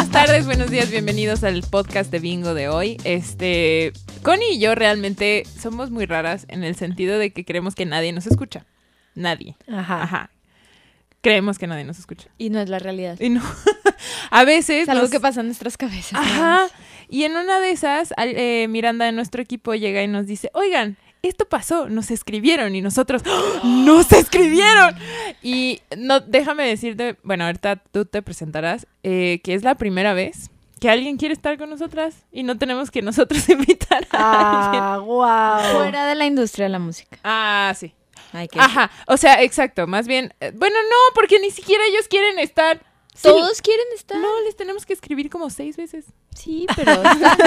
buenas tardes, buenos días, bienvenidos al podcast de Bingo de hoy. Este, Connie y yo realmente somos muy raras en el sentido de que creemos que nadie nos escucha. Nadie. Ajá. Ajá. Creemos que nadie nos escucha. Y no es la realidad. Y no. A veces. Es algo nos- que pasa en nuestras cabezas. Ajá. Y en una de esas, eh, Miranda de nuestro equipo llega y nos dice, oigan, esto pasó, nos escribieron y nosotros, ¡Oh! ¡nos escribieron! Y no, déjame decirte, bueno, ahorita tú te presentarás, eh, que es la primera vez que alguien quiere estar con nosotras y no tenemos que nosotros invitar a alguien. Ah, wow. Fuera de la industria de la música. Ah, sí. Ajá, o sea, exacto, más bien, eh, bueno, no, porque ni siquiera ellos quieren estar. Sí, Todos quieren estar. No, les tenemos que escribir como seis veces. Sí, pero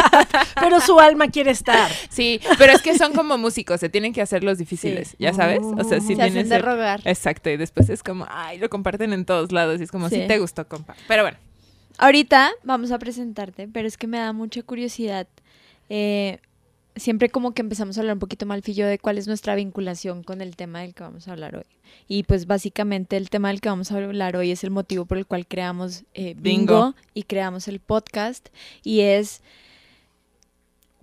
Pero su alma quiere estar. Sí, pero es que son como músicos, se tienen que hacer los difíciles, ¿ya sabes? O sea, sí se hacen de ser- rogar. Exacto, y después es como, ay, lo comparten en todos lados y es como, sí, Sí. te gustó, compa. Pero bueno, Ahorita vamos a presentarte, pero es que me da mucha curiosidad. eh, siempre como que empezamos a hablar un poquito malfillo de cuál es nuestra vinculación con el tema del que vamos a hablar hoy. Y pues básicamente el tema del que vamos a hablar hoy es el motivo por el cual creamos eh, Bingo, Bingo. y creamos el podcast. Y es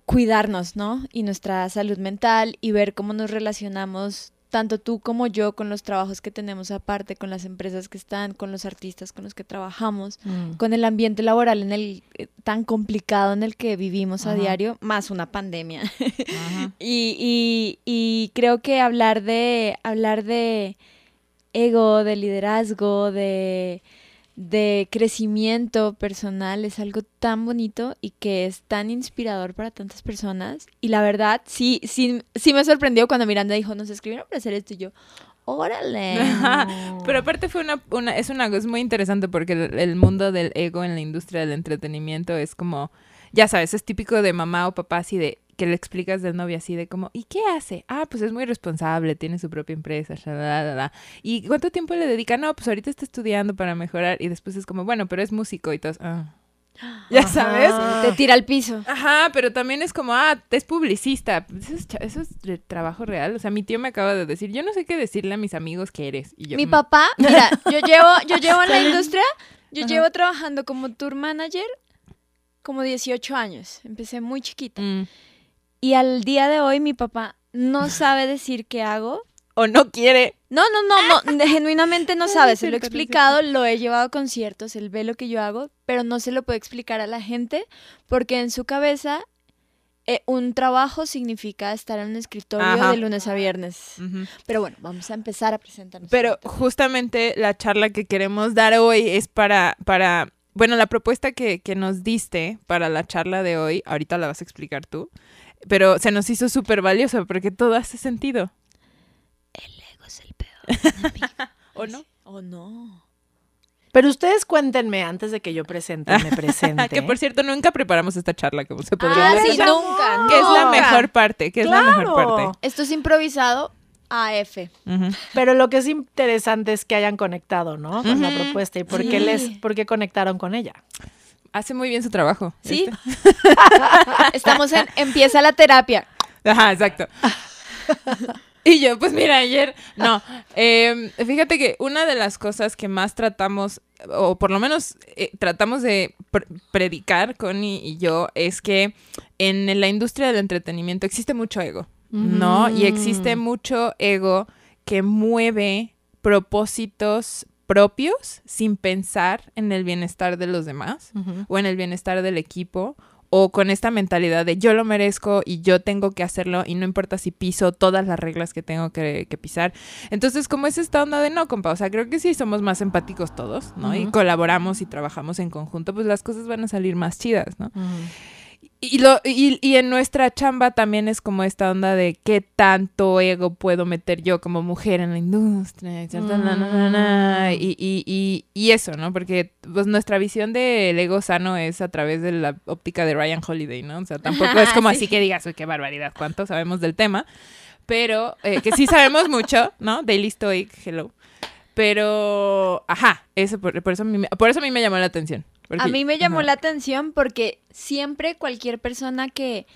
cuidarnos, ¿no? Y nuestra salud mental y ver cómo nos relacionamos tanto tú como yo con los trabajos que tenemos aparte, con las empresas que están, con los artistas con los que trabajamos con el ambiente laboral en el eh, tan complicado en el que vivimos a diario, más una pandemia. y, y- y creo que hablar de hablar de ego, de liderazgo, de de crecimiento personal es algo tan bonito y que es tan inspirador para tantas personas. Y la verdad, sí, sí, sí me sorprendió cuando Miranda dijo, nos escribieron para hacer esto y yo, órale. pero aparte fue una, una es una es muy interesante porque el, el mundo del ego en la industria del entretenimiento es como, ya sabes, es típico de mamá o papá así de que le explicas del novio así de como, ¿y qué hace? Ah, pues es muy responsable, tiene su propia empresa, shalala. ¿Y cuánto tiempo le dedica? No, pues ahorita está estudiando para mejorar y después es como, bueno, pero es músico y todo. Ah. Ya sabes. Te tira al piso. Ajá, pero también es como, ah, es publicista. Eso es, eso es de trabajo real. O sea, mi tío me acaba de decir, yo no sé qué decirle a mis amigos que eres. Y yo, Mi "Mm". papá, mira, yo llevo, yo llevo en la industria, yo Ajá. llevo trabajando como tour manager como 18 años. Empecé muy chiquita. Mm. Y al día de hoy mi papá no sabe decir qué hago. O no quiere. No, no, no, no, genuinamente no sabe. Se lo he explicado, lo he llevado a conciertos, él ve lo que yo hago, pero no se lo puede explicar a la gente porque en su cabeza eh, un trabajo significa estar en un escritorio Ajá. de lunes a viernes. Ujú. Pero bueno, vamos a empezar a presentarnos. Pero justamente la charla que queremos dar hoy es para, para, bueno, la propuesta que, que nos diste para la charla de hoy, ahorita la vas a explicar tú, pero se nos hizo súper valiosa porque todo hace sentido. El ego es el peor. ¿O no? ¿O no? Pero ustedes cuéntenme antes de que yo presente, me presente. que por cierto, nunca preparamos esta charla, como se podría Ah, ver. sí, nunca. Que es la nunca. mejor parte, que es la mejor Claro. parte. Esto es improvisado AF. Pero lo que es interesante es que hayan conectado, ¿no? Con la propuesta y por qué les, por qué conectaron con ella. Hace muy bien su trabajo. Sí. este. Estamos en Empieza la terapia. Ajá, exacto. Y yo, pues mira, ayer, no, eh, fíjate que una de las cosas que más tratamos, o por lo menos eh, tratamos de pr- predicar, Connie y yo, es que en la industria del entretenimiento existe mucho ego, ¿no? Y existe Mm. mucho ego que mueve propósitos propios sin pensar en el bienestar de los demás o en el bienestar del equipo o con esta mentalidad de yo lo merezco y yo tengo que hacerlo y no importa si piso todas las reglas que tengo que, que pisar. Entonces, como es esta onda de no, compa, o sea, creo que si somos más empáticos todos, ¿no? Y colaboramos y trabajamos en conjunto, pues las cosas van a salir más chidas, ¿no? Y, lo, y, y en nuestra chamba también es como esta onda de qué tanto ego puedo meter yo como mujer en la industria, na, y, y, y, eso, ¿no? Porque pues nuestra visión del ego sano es a través de la óptica de Ryan Holiday, ¿no? O sea, tampoco es como Sí. así que digas, uy, qué barbaridad, cuánto sabemos del tema, pero eh, que sí sabemos mucho, ¿no? Daily Stoic, hello. Pero, ajá, eso por, por eso a mí, me- por eso a mí me llamó la atención. Porque- A mí me llamó ajá. la atención porque siempre cualquier persona que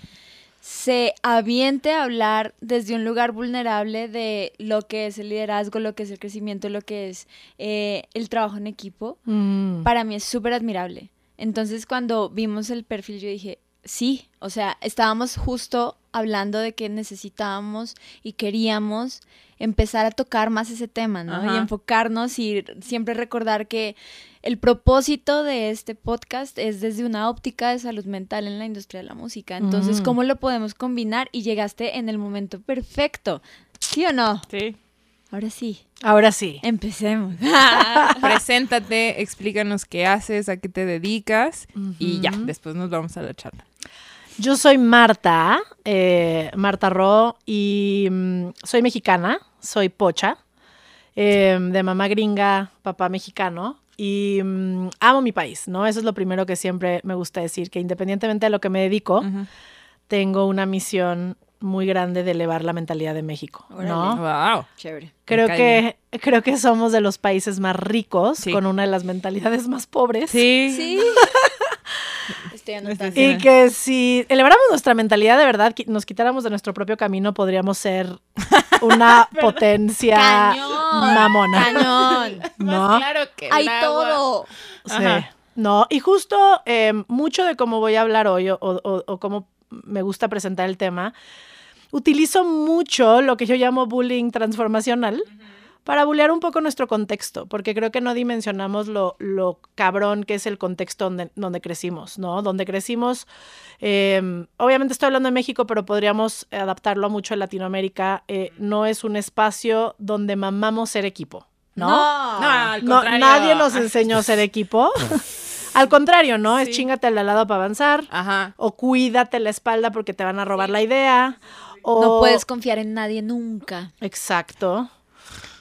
se aviente a hablar desde un lugar vulnerable de lo que es el liderazgo, lo que es el crecimiento, lo que es eh, el trabajo en equipo, Mm. para mí es súper admirable. Entonces cuando vimos el perfil yo dije, sí, o sea, estábamos justo hablando de que necesitábamos y queríamos empezar a tocar más ese tema, ¿no? Y enfocarnos y siempre recordar que el propósito de este podcast es desde una óptica de salud mental en la industria de la música. Entonces, Mm. ¿cómo lo podemos combinar? Y llegaste en el momento perfecto. ¿Sí o no? Sí. Ahora sí, Ahora sí. empecemos. Preséntate, explícanos qué haces, a qué te dedicas y ya, después nos vamos a la charla. Yo soy Marta, eh, Marta Ro, y mm, soy mexicana, soy pocha, eh, de mamá gringa, papá mexicano, y mm, amo mi país, ¿no? Eso es lo primero que siempre me gusta decir, que independientemente de lo que me dedico, tengo una misión muy grande de elevar la mentalidad de México, ¿no? Wow. Chévere. Creo que, creo que somos de los países más ricos, Sí. con una de las mentalidades más pobres. Sí. Sí. Estoy anotando. Sí. Y que si eleváramos nuestra mentalidad de verdad, nos quitáramos de nuestro propio camino, podríamos ser una potencia Cañón. mamona. Cañón. ¿No? claro que Hay todo. Sí. Ajá. No, y justo eh, mucho de cómo voy a hablar hoy o, o- o cómo me gusta presentar el tema, utilizo mucho lo que yo llamo bullying transformacional para bullear un poco nuestro contexto, porque creo que no dimensionamos lo, lo cabrón que es el contexto donde, donde crecimos, ¿no? Donde crecimos, eh, obviamente estoy hablando de México, pero podríamos adaptarlo mucho a Latinoamérica, eh, no es un espacio donde mamamos ser equipo, ¿no? No, al No, contrario. nadie nos enseñó a ser equipo. Al contrario, ¿no? Es Sí. chingate al de al lado para avanzar. Ajá. O cuídate la espalda porque te van a robar la idea. O... No puedes confiar en nadie nunca. Exacto.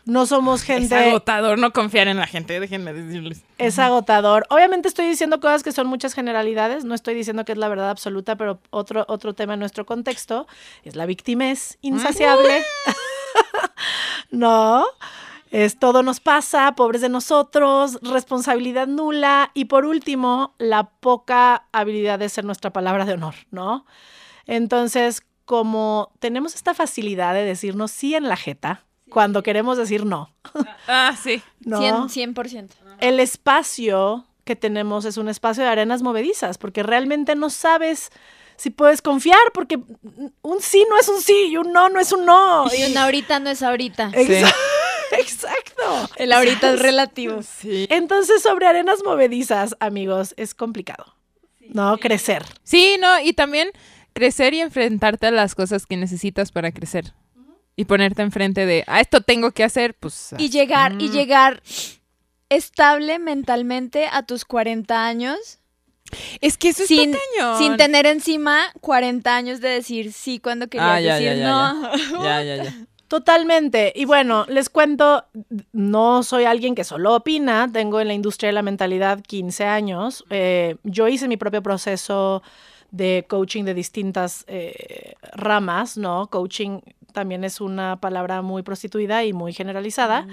No somos Es gente. agotador no confiar en la gente, déjenme decirles. Es agotador. Obviamente estoy diciendo cosas que son muchas generalidades. No estoy diciendo que es la verdad absoluta, pero otro, otro tema en nuestro contexto es la victimez insaciable. no. Es todo nos pasa, pobres de nosotros, responsabilidad nula y por último, la poca habilidad de ser nuestra palabra de honor, ¿no? Entonces, como tenemos esta facilidad de decirnos sí en la jeta cuando queremos decir no, Ah, sí. ¿no? 100%. 100%. el espacio que tenemos es un espacio de arenas movedizas, porque realmente no sabes si puedes confiar, porque un sí no es un sí y un no no es un no. Y un ahorita no es ahorita. Exa- Exacto. El ahorita es relativo. Sí. Entonces, sobre arenas movedizas, amigos, es complicado. ¿No? Crecer. Sí, no, y también crecer y enfrentarte a las cosas que necesitas para crecer. Y ponerte enfrente de, a esto tengo que hacer, pues. Y llegar, y mm. llegar estable mentalmente a tus 40 años Es que eso sin, está cañón. sin tener encima 40 años de decir sí cuando querías Ah, ya, decir ya, ya, no. Ya, ya, ya. Totalmente. Y bueno, les cuento, no soy alguien que solo opina, tengo en la industria de la mentalidad 15 años. Eh, yo hice mi propio proceso de coaching de distintas eh, ramas, ¿no? Coaching también es una palabra muy prostituida y muy generalizada.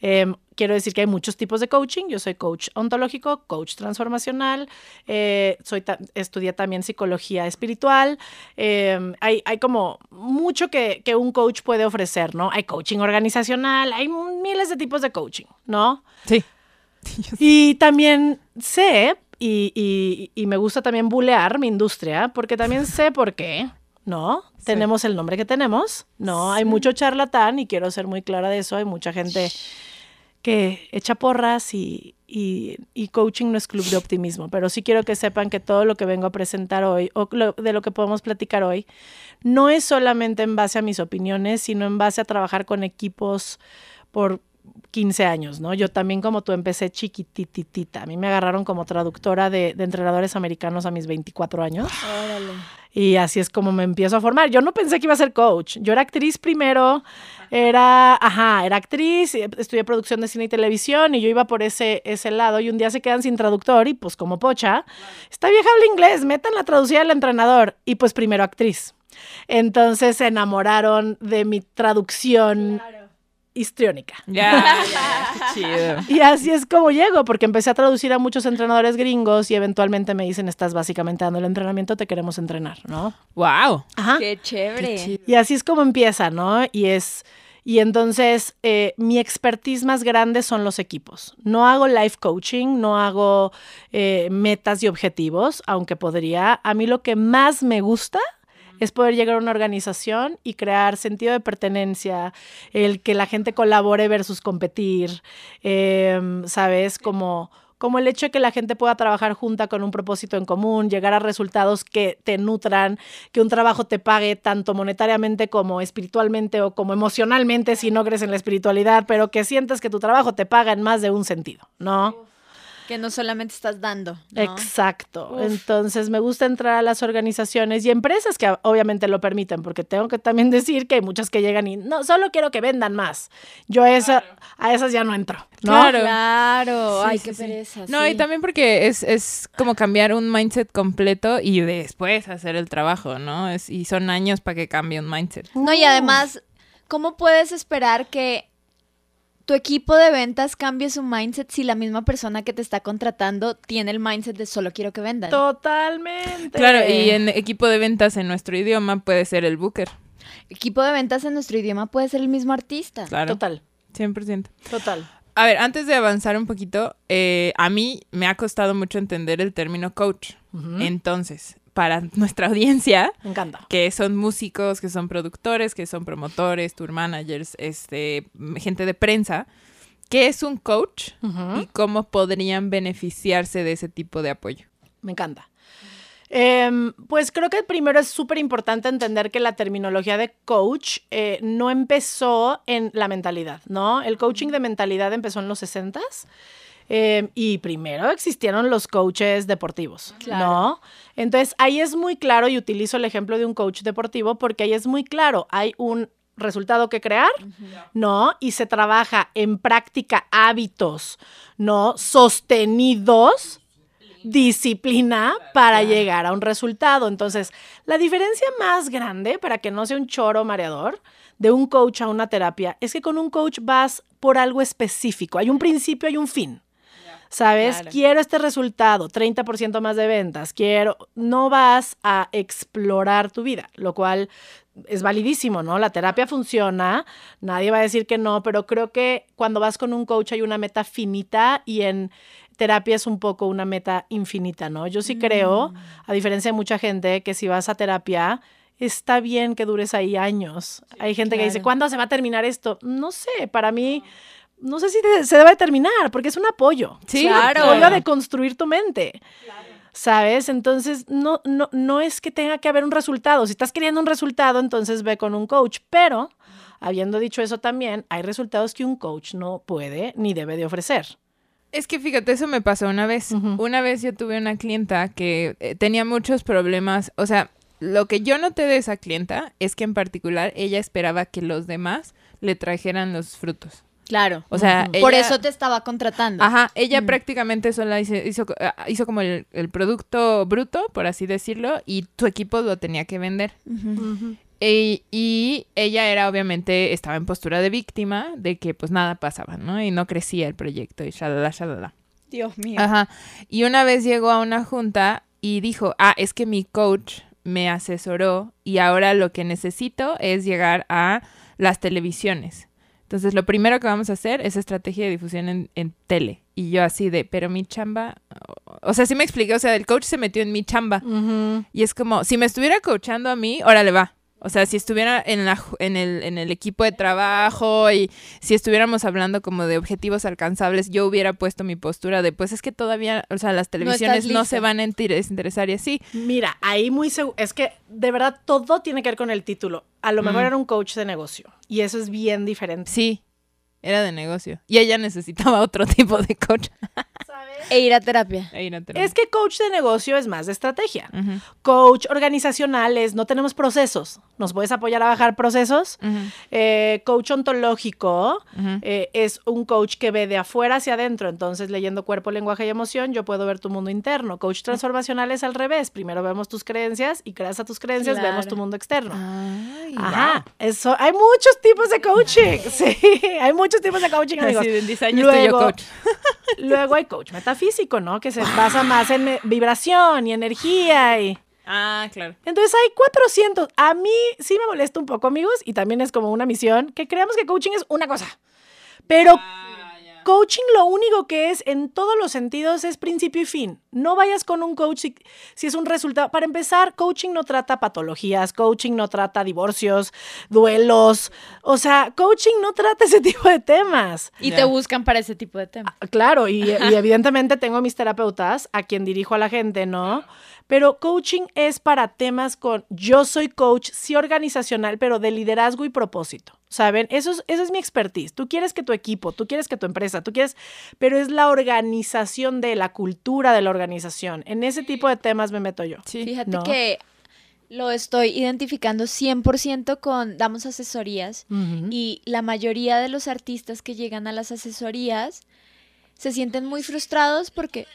Eh, quiero decir que hay muchos tipos de coaching. Yo soy coach ontológico, coach transformacional, eh, soy ta- estudié también psicología espiritual. Eh, hay, hay como mucho que, que un coach puede ofrecer, ¿no? Hay coaching organizacional, hay miles de tipos de coaching, ¿no? Sí. Y también sé, y, y- y me gusta también bulear mi industria, porque también sé por qué, ¿no? Sí. Tenemos el nombre que tenemos, ¿no? Hay mucho charlatán y quiero ser muy clara de eso. Hay mucha gente que echa porras y, y- y coaching no es club de optimismo, pero sí quiero que sepan que todo lo que vengo a presentar hoy o lo- de lo que podemos platicar hoy no es solamente en base a mis opiniones, sino en base a trabajar con equipos por 15 años, ¿no? Yo también como tú empecé chiquititita. A mí me agarraron como traductora de, de entrenadores americanos a mis 24 años. Órale. Y así es como me empiezo a formar. Yo no pensé que iba a ser coach. Yo era actriz primero, era, ajá, era actriz, eh, estudié producción de cine y televisión y yo iba por ese, ese lado y un día se quedan sin traductor y pues como pocha, esta vieja habla inglés, metan la traducida al entrenador y pues primero actriz. Entonces se enamoraron de mi traducción histriónica. Ya, chido. Y así es como llego, porque empecé a traducir a muchos entrenadores gringos y eventualmente me dicen, estás básicamente dando el entrenamiento, te queremos entrenar, ¿no? Wow. Ajá. Qué chévere. Qué chido. Y así es como empieza, ¿no? Y es, Y entonces eh, mi expertise más grande son los equipos. No hago life coaching, no hago eh, metas y objetivos, aunque podría. A mí lo que más me gusta es poder llegar a una organización y crear sentido de pertenencia, el que la gente colabore versus competir, em, ¿sabes? Como como el hecho de que la gente pueda trabajar junta con un propósito en común, llegar a resultados que te nutran, que un trabajo te pague tanto monetariamente como espiritualmente o como emocionalmente si no crees en la espiritualidad, pero que sientas que tu trabajo te paga en más de un sentido, ¿no? Que no solamente estás dando. Exacto. Entonces me gusta entrar a las organizaciones y empresas que obviamente lo permiten, porque tengo que también decir que hay muchas que llegan y no, solo quiero que vendan más. Yo esa, a esas ya no entro. ¿no? Claro. Claro. Ay, qué pereza. No, y también porque es, es como cambiar un mindset completo y después hacer el trabajo, ¿no? Es, y son años para que cambie un mindset. No, y además, ¿cómo puedes esperar que tu equipo de ventas cambie su mindset si la misma persona que te está contratando tiene el mindset de solo quiero que vendan. Totalmente. Claro, y en equipo de ventas en nuestro idioma puede ser el booker. Equipo de ventas en nuestro idioma puede ser el mismo artista. Claro. Total. 100%. Total. A ver, antes de avanzar un poquito, eh, a mí me ha costado mucho entender el término coach. Entonces, para nuestra audiencia. Me encanta. Que son músicos, que son productores, que son promotores, tour managers, este, gente de prensa. ¿Qué es un coach y cómo podrían beneficiarse de ese tipo de apoyo? Me encanta. Em, pues creo que primero es súper importante entender que la terminología de coach eh, no empezó en la mentalidad, ¿no? El coaching de mentalidad empezó en los 60s Em, y primero existieron los coaches deportivos, ¿no? Entonces ahí es muy claro y utilizo el ejemplo de un coach deportivo porque ahí es muy claro, hay un resultado que crear, ¿no? Y se trabaja en práctica hábitos, ¿no? Sostenidos disciplina para llegar a un resultado. Entonces, la diferencia más grande, para que no sea un choro mareador, de un coach a una terapia, es que con un coach vas por algo específico. Hay un principio y un fin. ¿Sabes? Quiero este resultado, 30% más de ventas, quiero, no vas a explorar tu vida, lo cual es validísimo, ¿no? La terapia funciona, nadie va a decir que no, pero creo que cuando vas con un coach hay una meta finita y en terapia es un poco una meta infinita, ¿no? Yo sí creo, mm. a diferencia de mucha gente, que si vas a terapia, está bien que dures ahí años. Hay gente que dice, ¿cuándo se va a terminar esto? No sé, para mí no sé si se debe terminar, porque es un apoyo. Sí, claro. apoyo de construir tu mente. ¿Sabes? Entonces, no, no, no es que tenga que haber un resultado. Si estás queriendo un resultado, entonces ve con un coach. Pero, habiendo dicho eso también, hay resultados que un coach no puede ni debe de ofrecer. Es que fíjate, eso me pasó una vez. Una vez yo tuve una clienta que eh, tenía muchos problemas. O sea, lo que yo noté de esa clienta es que en particular ella esperaba que los demás le trajeran los frutos. Claro. O sea, por eso te estaba contratando. Ajá, ella prácticamente solo hizo, hizo, ah, hizo como el, producto bruto, por así decirlo, y tu equipo lo tenía que vender. E, y ella era obviamente, estaba en postura de víctima de que pues nada pasaba, ¿no? Y no crecía el proyecto y shalala, shalala. Dios mío. Ajá. Y una vez llegó a una junta y dijo, ah, es que mi coach me asesoró y ahora lo que necesito es llegar a las televisiones. Entonces, lo primero que vamos a hacer es estrategia de difusión en, tele. Y yo así de, pero mi chamba, o sea, sí me expliqué, o sea, el coach se metió en mi chamba. Y es como, si me estuviera coachando a mí, órale va. O sea, si estuviera en, la, en, el, en el equipo de trabajo y si estuviéramos hablando como de objetivos alcanzables, yo hubiera puesto mi postura de, pues es que todavía, o sea, las televisiones no, se van a interesar y así. Mira, ahí muy seguro, es que de verdad todo tiene que ver con el título. A lo mejor era un coach de negocio y eso es bien diferente. Sí, era de negocio. Y ella necesitaba otro tipo de coach. E ir a terapia. E ir a terapia. Es que coach de negocio es más de estrategia. Coach organizacional es no tenemos procesos. ¿Nos puedes apoyar a bajar procesos? Eh, coach ontológico eh, es un coach que ve de afuera hacia adentro. Entonces, leyendo cuerpo, lenguaje y emoción, yo puedo ver tu mundo interno. Coach transformacional es al revés. Primero vemos tus creencias y gracias a tus creencias vemos tu mundo externo. Ajá. Eso, hay muchos tipos de coaching. Sí, hay muchos tipos de coaching, amigos. en luego, coach. luego hay coach metafísico, ¿no? Que se basa más en vibración y energía y... Ah, claro. Entonces hay 400. A mí sí me molesta un poco, amigos, y también es como una misión que creamos que coaching es una cosa. Pero coaching lo único que es en todos los sentidos es principio y fin. No vayas con un coach si, si, es un resultado. Para empezar, coaching no trata patologías, coaching no trata divorcios, duelos. O sea, coaching no trata ese tipo de temas. Y te buscan para ese tipo de temas. Ah, claro, y, y evidentemente tengo mis terapeutas a quien dirijo a la gente, ¿no? Pero coaching es para temas con yo soy coach, sí organizacional, pero de liderazgo y propósito. ¿Saben? Eso es, esa es mi expertise. Tú quieres que tu equipo, tú quieres que tu empresa, tú quieres, pero es la organización de la cultura de la organización. En ese tipo de temas me meto yo. Sí. Fíjate que lo estoy identificando 100% con, damos asesorías y la mayoría de los artistas que llegan a las asesorías se sienten muy frustrados porque...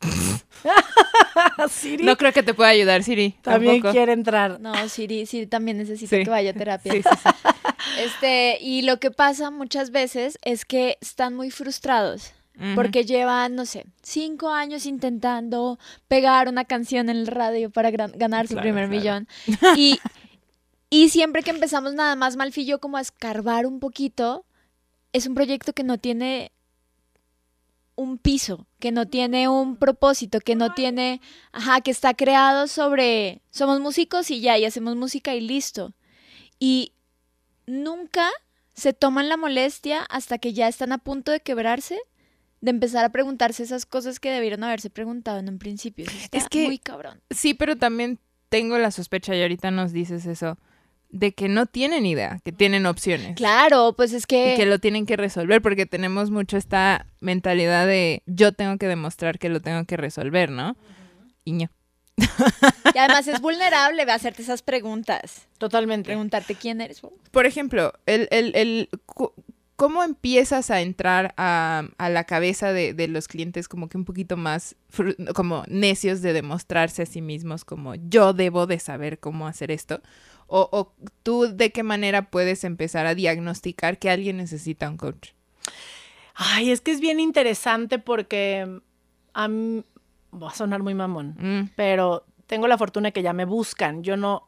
Siri. No creo que te pueda ayudar, Siri. También quiere entrar. No, Siri, Siri también necesita que vaya a terapia. este, y lo que pasa muchas veces es que están muy frustrados. Porque llevan, no sé, cinco años intentando pegar una canción en el radio para ganar su primer millón. Y, y siempre que empezamos nada más Malfillo como a escarbar un poquito, es un proyecto que no tiene un piso, que no tiene un propósito, que no tiene, ajá, que está creado sobre, somos músicos y ya, y hacemos música y listo. Y nunca se toman la molestia hasta que ya están a punto de quebrarse, de empezar a preguntarse esas cosas que debieron haberse preguntado en un principio. es que, muy cabrón. Sí, pero también tengo la sospecha, y ahorita nos dices eso, de que no tienen idea, que tienen opciones. Claro, pues es que... Y que lo tienen que resolver, porque tenemos mucho esta mentalidad de yo tengo que demostrar que lo tengo que resolver, ¿no? Y Y además es vulnerable de hacerte esas preguntas. Totalmente. Preguntarte quién eres. Por ejemplo, el, el, el, ¿cómo empiezas a entrar a, a la cabeza de, de, los clientes como que un poquito más como necios de demostrarse a sí mismos como yo debo de saber cómo hacer esto? O, tú de qué manera puedes empezar a diagnosticar que alguien necesita un coach? Ay, es que es bien interesante porque a mí, va a sonar muy mamón, mm. pero tengo la fortuna que ya me buscan. Yo no.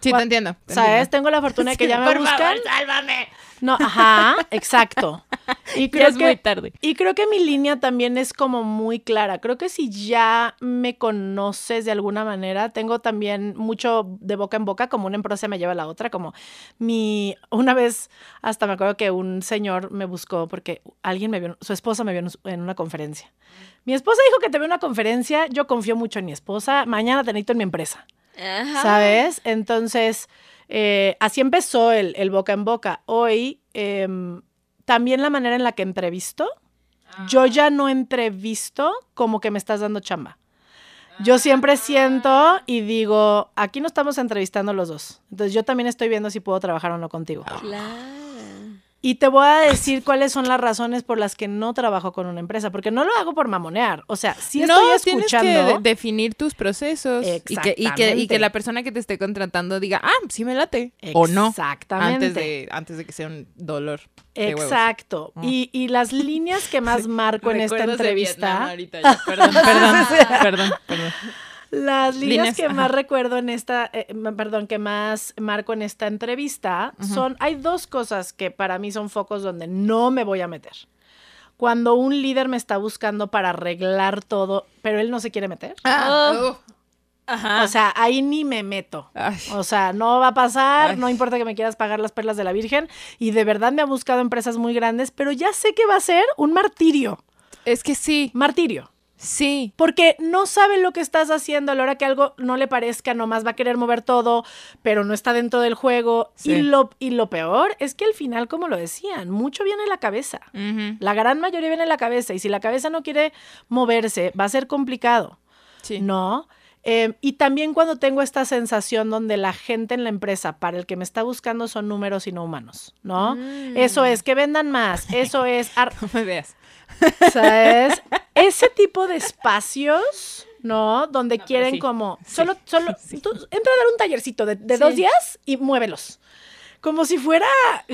Sí, te entiendo. ¿Sabes? Tengo la fortuna de que ya me buscan. sálvame. No, ajá, exacto. Y creo es que, muy tarde. Y creo que mi línea también es como muy clara. Creo que si ya me conoces de alguna manera, tengo también mucho de boca en boca, como una empresa me lleva a la otra, como mi, una vez hasta me acuerdo que un señor me buscó porque alguien me vio, su esposa me vio en una conferencia. Mi esposa dijo que te veo en una conferencia, yo confío mucho en mi esposa, mañana te necesito en mi empresa. ¿Sabes? Entonces eh, así empezó el, boca en boca. Hoy, em, también la manera en la que entrevisto, yo ah. ya no entrevisto como que me estás dando chamba. Yo siempre siento ah. y digo, aquí no estamos entrevistando los dos. Entonces yo también estoy viendo si puedo trabajar o no contigo. Claro. Y te voy a decir cuáles son las razones por las que no trabajo con una empresa, porque no lo hago por mamonear. O sea, si estoy escuchando. Tienes que definir tus procesos y que, y, que, y que, la persona que te esté contratando diga, ah, sí me late. O no. Exactamente. Antes de, antes de que sea un dolor. Exacto. Mm. Y, y, las líneas que más marco en esta entrevista. Perdón, perdón, perdón, perdón. Las líneas, que más recuerdo en esta, eh, perdón, que más marco en esta entrevista son, hay dos cosas que para mí son focos donde no me voy a meter. Cuando un líder me está buscando para arreglar todo, pero él no se quiere meter. Ah, oh. O sea, ahí ni me meto. O sea, no va a pasar, no importa que me quieras pagar las perlas de la Virgen. Y de verdad me ha buscado empresas muy grandes, pero ya sé que va a ser un martirio. Es que sí. Martirio. Sí. Porque no sabe lo que estás haciendo a la hora que algo no le parezca, nomás va a querer mover todo, pero no está dentro del juego. Y, lo, y lo peor es que al final, como lo decían, mucho viene en la cabeza. La gran mayoría viene en la cabeza. Y si la cabeza no quiere moverse, va a ser complicado. Sí. ¿No? Em, y también cuando tengo esta sensación donde la gente en la empresa para el que me está buscando son números y no humanos, ¿no? Mm. Eso es, que vendan más, eso es... no me veas. ¿Sabes? Ese tipo de espacios, ¿no? Donde quieren como, solo, solo, entra a dar un tallercito de, dos días y muévelos. como si fuera,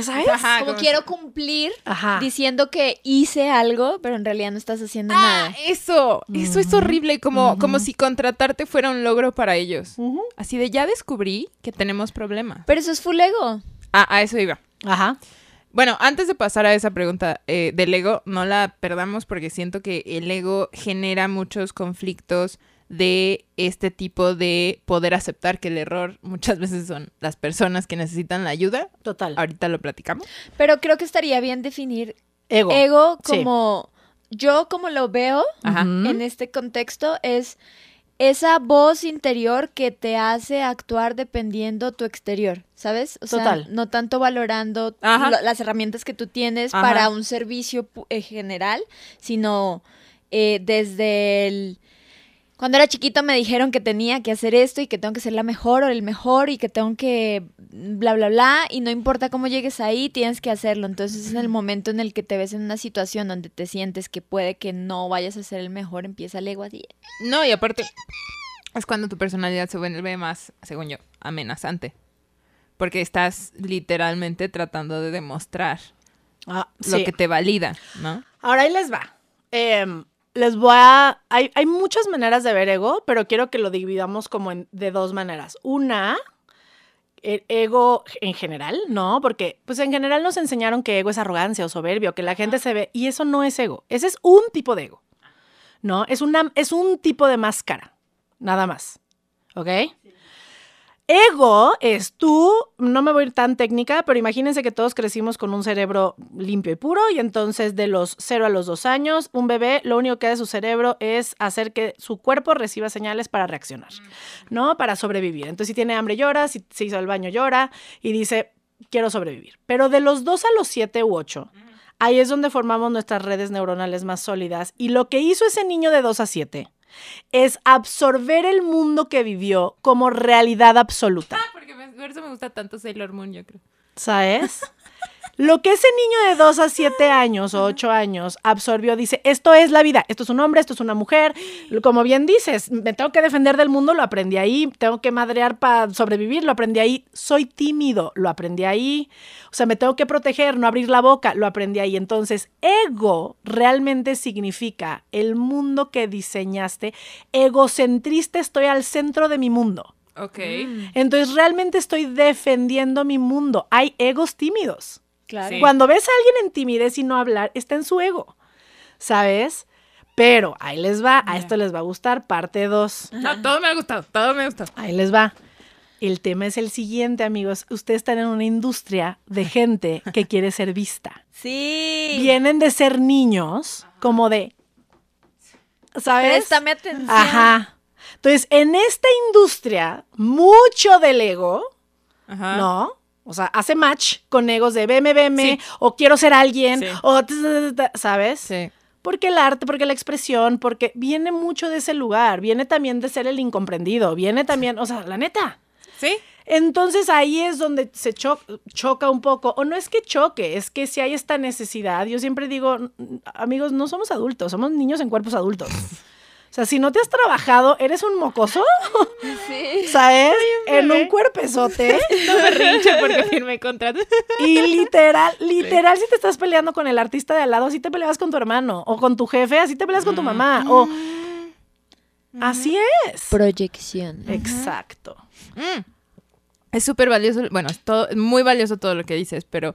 ¿sabes? Ajá, Como como- quiero cumplir Ajá. diciendo que hice algo, pero en realidad no estás haciendo Ah, nada. eso, eso es horrible, como, como si contratarte fuera un logro para ellos. Así de, ya descubrí que tenemos problemas. Pero eso es full ego. Ah, a eso iba. Ajá. Bueno, antes de pasar a esa pregunta eh, del ego, no la perdamos porque siento que el ego genera muchos conflictos de este tipo de poder aceptar que el error muchas veces son las personas que necesitan la ayuda. Total. Ahorita lo platicamos. Pero creo que estaría bien definir Ego. ego Sí. como yo como lo veo Ajá. En este contexto es esa voz interior que te hace actuar dependiendo tu exterior, ¿sabes? O sea, Total. no tanto valorando lo- las herramientas que tú tienes Ajá. para un servicio eh, general, sino eh, desde el... Cuando era chiquito me dijeron que tenía que hacer esto y que tengo que ser la mejor o el mejor y que tengo que bla, bla, bla. Y no importa cómo llegues ahí, tienes que hacerlo. Entonces en el momento en el que te ves en una situación donde te sientes que puede que no vayas a ser el mejor, empieza el ego así. No, y aparte, es cuando tu personalidad se vuelve más, según yo, amenazante. Porque estás literalmente tratando de demostrar Ah, lo sí. que te valida, ¿no? Ahora ahí les va. Em, les voy a... Hay, hay muchas maneras de ver ego, pero quiero que lo dividamos como en- de dos maneras. Una, el ego en general, ¿no? Porque pues en general nos enseñaron que ego es arrogancia o soberbio, que la gente se ve... Y eso no es ego. Ese es un tipo de ego, ¿no? Es, una, es un tipo de máscara, nada más. ¿Ok? Ego es tú, no me voy a ir tan técnica, pero imagínense que todos crecimos con un cerebro limpio y puro y entonces de los 0 a los 2 años, un bebé lo único que hace su cerebro es hacer que su cuerpo reciba señales para reaccionar, ¿no? Para sobrevivir. Entonces si tiene hambre llora, si se hizo el baño llora y dice, quiero sobrevivir. Pero de los 2 a los 7 u 8, ahí es donde formamos nuestras redes neuronales más sólidas y lo que hizo ese niño de 2 a 7 es absorber el mundo que vivió como realidad absoluta. Ah, porque por eso me gusta tanto Sailor Moon, yo creo. ¿Sabes? Lo que ese niño de 2 a 7 años o 8 años absorbió, dice, esto es la vida, esto es un hombre, esto es una mujer, como bien dices, me tengo que defender del mundo, lo aprendí ahí, tengo que madrear para sobrevivir, lo aprendí ahí, soy tímido, lo aprendí ahí, o sea, me tengo que proteger, no abrir la boca, lo aprendí ahí. Entonces, ego realmente significa el mundo que diseñaste, egocentrista estoy al centro de mi mundo. Ok. Entonces realmente estoy defendiendo mi mundo. Hay egos tímidos. Claro. Sí. Cuando ves a alguien en timidez y no hablar, está en su ego. ¿Sabes? Pero ahí les va, a esto les va a gustar, parte 2. No, todo me ha gustado, todo me ha gustado. Ahí les va. El tema es el siguiente, amigos. Ustedes están en una industria de gente que quiere ser vista. Sí. Vienen de ser niños, como de. ¿Sabes? Préstame atención. Ajá. Entonces, en esta industria, mucho del ego, Ajá. ¿no? O sea, hace match con egos de veme, veme, Sí. o quiero ser alguien, Sí. o ¿sabes? Sí. Porque el arte, porque la expresión, porque viene mucho de ese lugar, viene también de ser el incomprendido, viene también, o sea, la neta. Sí. Entonces ahí es donde se cho- choca un poco, o no es que choque, es que si hay esta necesidad, yo siempre digo, "N- amigos, no somos adultos, somos niños en cuerpos adultos. O sea, si no te has trabajado, eres un mocoso, Sí. ¿sabes? En un cuerpezote. No me rinche porque firmé contrato. Y literal, literal, si te estás peleando con el artista de al lado, así te peleas con tu hermano, o con tu jefe, así te peleas con tu mamá, o así es. Proyección. Exacto. Mm. Es súper valioso, bueno, es, todo, es muy valioso todo lo que dices, pero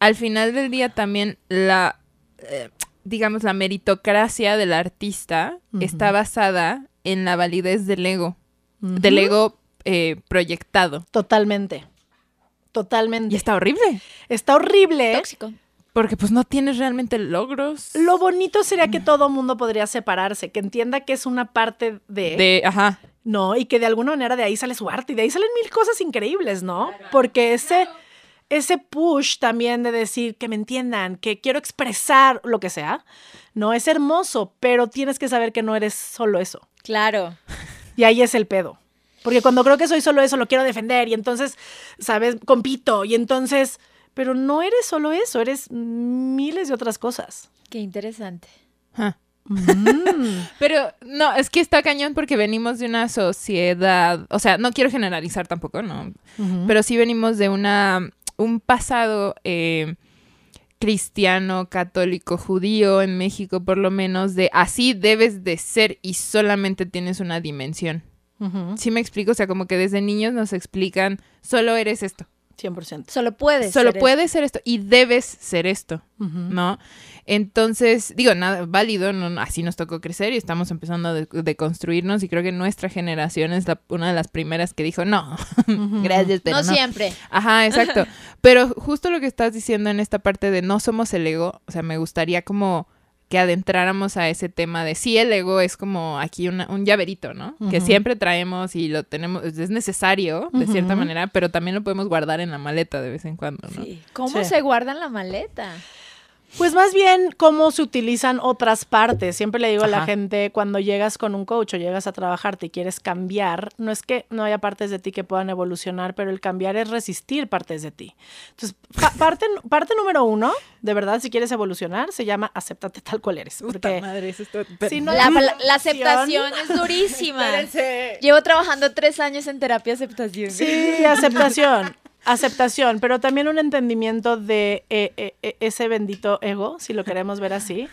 al final del día también la, eh, digamos, la meritocracia del artista está basada en la validez del ego, del ego eh, proyectado. Totalmente. Totalmente. Y está horrible, Está horrible. Tóxico. porque pues no tienes realmente logros Lo bonito sería que todo mundo podría separarse, que entienda que es una parte de, de, ajá, no, y que de alguna manera de ahí sale su arte y de ahí salen mil cosas increíbles, ¿no? Porque ese ese push también de decir que me entiendan, que quiero expresar lo que sea, no es hermoso, pero tienes que saber que no eres solo eso. Claro. Y ahí es el pedo. Porque cuando creo que soy solo eso, lo quiero defender y entonces, ¿sabes? Compito y entonces, pero no eres solo eso, eres miles de otras cosas. Qué interesante. ajá. Mm. Pero no, es que está cañón porque venimos de una sociedad, o sea, no quiero generalizar tampoco, ¿no? Pero sí venimos de una un pasado eh, cristiano, católico, judío en México, por lo menos, de así debes de ser y solamente tienes una dimensión. ¿Sí me explico? O sea, como que desde niños nos explican, solo eres esto, 100%. Solo puedes. solo ser puedes ser esto y debes ser esto. ¿no? Entonces, digo, nada, válido, no, no, así nos tocó crecer y estamos empezando a de, de construirnos y creo que nuestra generación es la- una de las primeras que dijo, no, gracias, pero No, no. siempre. Ajá, exacto. Pero justo lo que estás diciendo en esta parte de no somos el ego, o sea, me gustaría como que adentráramos a ese tema de sí, el ego es como aquí una- un llaverito, ¿no? Que siempre traemos y lo tenemos, es necesario de cierta manera, pero también lo podemos guardar en la maleta de vez en cuando, ¿no? Sí. ¿Cómo Sí. se guarda en la maleta? Pues más bien cómo se utilizan otras partes. Siempre le digo a la gente, cuando llegas con un coach o llegas a trabajarte y quieres cambiar, no es que no haya partes de ti que puedan evolucionar, pero el cambiar es resistir partes de ti. Entonces, pa- parte, parte número uno, de verdad, si quieres evolucionar, se llama acéptate tal cual eres. Puta Porque madre, eso está- Si no- La, la- la aceptación es durísima. Llevo trabajando tres años en terapia de aceptación. Sí, aceptación. Aceptación, pero también un entendimiento de eh, eh, eh, ese bendito ego, si lo queremos ver así.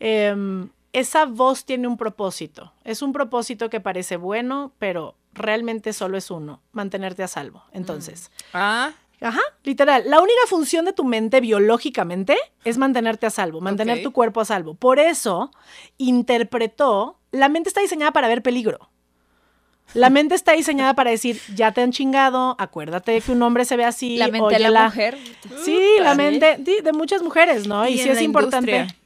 Em, esa voz tiene un propósito. Es un propósito que parece bueno, pero realmente solo es uno, mantenerte a salvo. Entonces, Ah, ajá, literal, la única función de tu mente biológicamente es mantenerte a salvo, mantener tu cuerpo a salvo. Por eso interpretó, la mente está diseñada para ver peligro. La mente está diseñada para decir, ya te han chingado, acuérdate que un hombre se ve así. La mente de la óyela". mujer. Sí, la mente de muchas mujeres, ¿no? Y, y sí es importante. industria.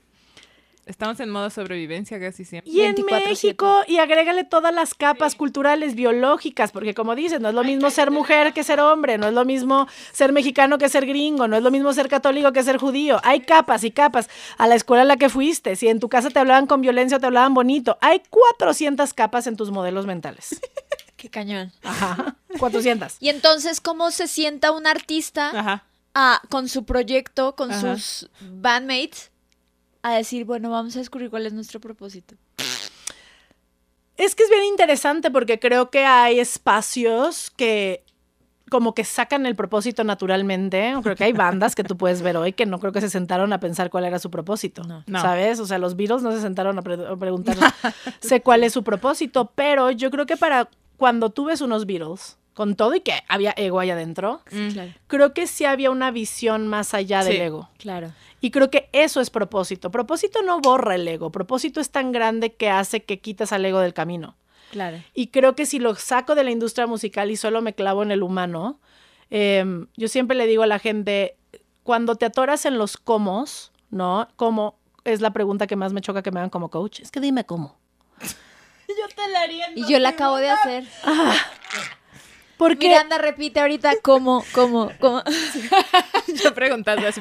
Estamos en modo sobrevivencia casi siempre. Y en 24/7. México, y agrégale todas las capas culturales, biológicas, porque como dices, no es lo mismo ser mujer que ser hombre, no es lo mismo ser mexicano que ser gringo, no es lo mismo ser católico que ser judío. Hay capas y capas. A la escuela a la que fuiste, si en tu casa te hablaban con violencia o te hablaban bonito, hay 400 capas en tus modelos mentales. Qué cañón. Ajá, 400. Y entonces, ¿cómo se sienta un artista Ajá. a- con su proyecto, con Ajá. sus bandmates, a decir, bueno, vamos a descubrir cuál es nuestro propósito? Es que es bien interesante porque creo que hay espacios que como que sacan el propósito naturalmente. Creo que hay bandas que tú puedes ver hoy que no creo que se sentaron a pensar cuál era su propósito. No. No. ¿Sabes? O sea, los Beatles no se sentaron a, pre- a preguntar sé cuál es su propósito, pero yo creo que para cuando tú ves unos Beatles, con todo y que había ego ahí adentro, Mm. Claro, creo que sí había una visión más allá del Sí. ego. claro. Y creo que eso es propósito. Propósito no borra el ego. Propósito es tan grande que hace que quitas al ego del camino. Claro. Y creo que si lo saco de la industria musical y solo me clavo en el humano, em, yo siempre le digo a la gente, cuando te atoras en los cómo, ¿no? ¿Cómo? Es la pregunta que más me choca que me hagan como coach. Es que dime cómo. Yo te la haría. Y yo la acabo de hacer. Porque Miranda repite ahorita cómo, cómo, cómo. Yo preguntando así,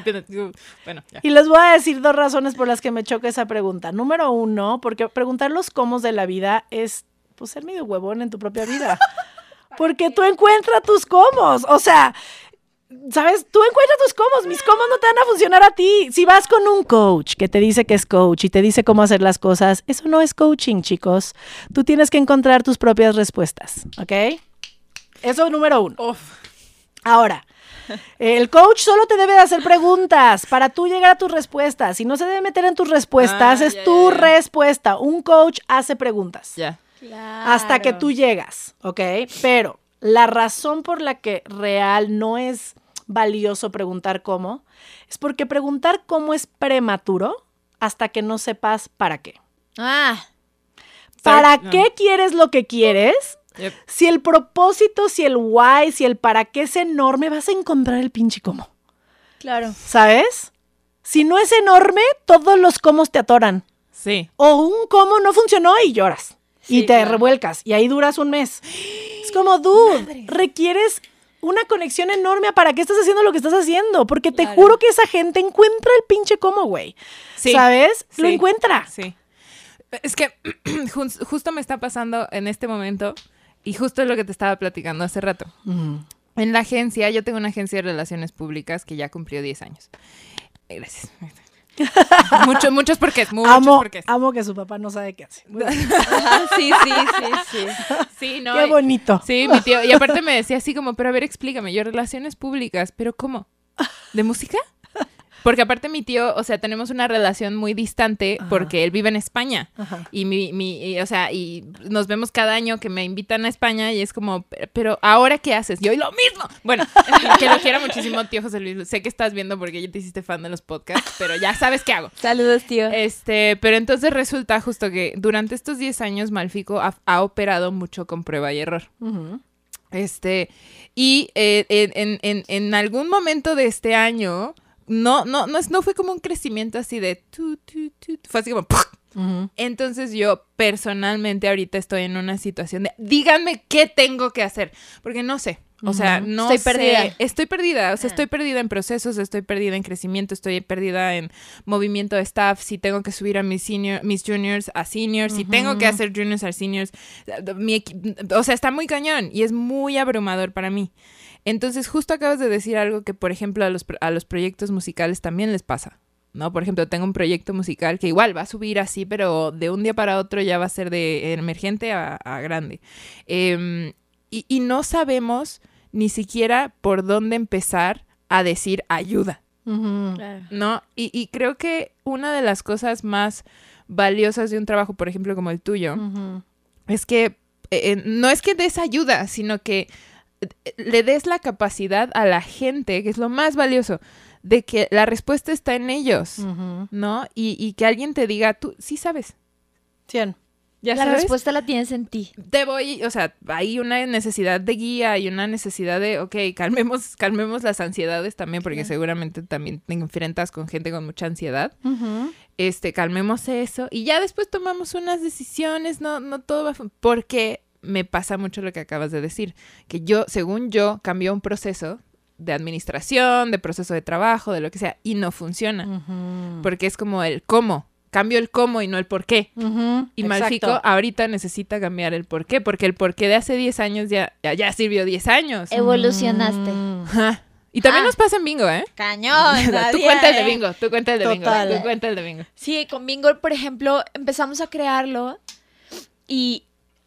bueno, ya. Y les voy a decir dos razones por las que me choca esa pregunta. Número uno, porque preguntar los cómo de la vida es pues ser medio huevón en tu propia vida. Porque tú encuentras tus cómo. O sea, ¿sabes? Tú encuentras tus cómo. Mis cómo no te van a funcionar a ti. Si vas con un coach que te dice que es coach y te dice cómo hacer las cosas, eso no es coaching, chicos. Tú tienes que encontrar tus propias respuestas, ¿ok? Eso número uno. Uf. Ahora, el coach solo te debe de hacer preguntas para tú llegar a tus respuestas. Si no se debe meter en tus respuestas, Ah, es tu respuesta. Un coach hace preguntas Ya. hasta que tú llegas, ¿ok? Pero la razón por la que real no es valioso preguntar cómo es porque preguntar cómo es prematuro hasta que no sepas para qué. Ah, ¿Para qué quieres lo que quieres? Yep. Si el propósito, si el why, si el para qué es enorme, vas a encontrar el pinche cómo. claro. ¿Sabes? Si no es enorme, todos los cómo te atoran. Sí. O un cómo no funcionó y lloras. y te claro. revuelcas. Y ahí duras un mes. Es como, dude, requieres una conexión enorme a para qué estás haciendo lo que estás haciendo. Porque te Claro. juro que esa gente encuentra el pinche cómo, güey. Sí. ¿Sabes? Lo encuentra. Sí. Es que jus- justo me está pasando en este momento y justo es lo que te estaba platicando hace rato. En la agencia, yo tengo una agencia de relaciones públicas que ya cumplió 10 años. Gracias. muchos, muchos porqués, muchos amo, porqués. amo que su papá no sabe qué hace. Ajá, sí, sí, sí, sí. Sí, no. qué y- bonito. Sí, mi tío. Y aparte me decía así como, pero a ver, explícame, yo relaciones públicas, pero ¿cómo? ¿De música? Porque aparte mi tío, o sea, tenemos una relación muy distante Ajá. porque él vive en España. Ajá. Y mi, mi, y, o sea, y nos vemos cada año que me invitan a España y es como, "Pero- ¿ahora qué haces? Yo, y lo mismo. Bueno, que lo quiero muchísimo, tío José Luis. Sé que estás viendo porque ya te hiciste fan de los podcasts, pero ya sabes qué hago. Saludos, tío. Este, pero entonces resulta justo que durante estos 10 años Malfico ha, ha operado mucho con prueba y error. Este, y eh, en, en- en- en algún momento de este año, no, no, no, es- no fue como un crecimiento así de tu, tu, fue así como. Entonces yo personalmente ahorita estoy en una situación de díganme qué tengo que hacer, porque no sé. O sea, no Estoy sé. perdida. Estoy perdida, o sea, Ah. estoy perdida en procesos, estoy perdida en crecimiento, estoy perdida en movimiento de staff, si tengo que subir a mis senior, mis juniors a seniors, si tengo que hacer juniors a seniors, mi o sea, está muy cañón y es muy abrumador para mí. Entonces, justo acabas de decir algo que, por ejemplo, a los, a los proyectos musicales también les pasa. ¿no? Por ejemplo, tengo un proyecto musical que igual va a subir así, pero de un día para otro ya va a ser de emergente a, a grande. Em, y, y no sabemos ni siquiera por dónde empezar a decir ayuda. ¿no? Y, y creo que una de las cosas más valiosas de un trabajo, por ejemplo, como el tuyo, es que eh, eh, no es que des ayuda, sino que le des la capacidad a la gente, que es lo más valioso, de que la respuesta está en ellos. ¿no? Y, y que alguien te diga, tú sí sabes, ya La sabes. respuesta la tienes en ti. Te voy, o sea, hay una necesidad de guía y una necesidad de, ok, calmemos, calmemos las ansiedades también, porque Claro. seguramente también te enfrentas con gente con mucha ansiedad. Este, calmemos eso y ya después tomamos unas decisiones, no, no todo va porque me pasa mucho lo que acabas de decir, que yo, según yo, cambió un proceso de administración, de proceso de trabajo, de lo que sea, y no funciona, Ujú. porque es como el cómo, cambio el cómo y no el por qué. Y Exacto. Malfico ahorita necesita cambiar el por qué, porque el por qué de hace 10 años ya, ya, ya sirvió 10 años. Evolucionaste. Mm. Y también Ah. nos pasa en bingo, ¿eh? Cañón. tú cuenta el de bingo, tú cuenta el de bingo, tú cuenta el de bingo. Sí, con Bingo, por ejemplo, empezamos a crearlo y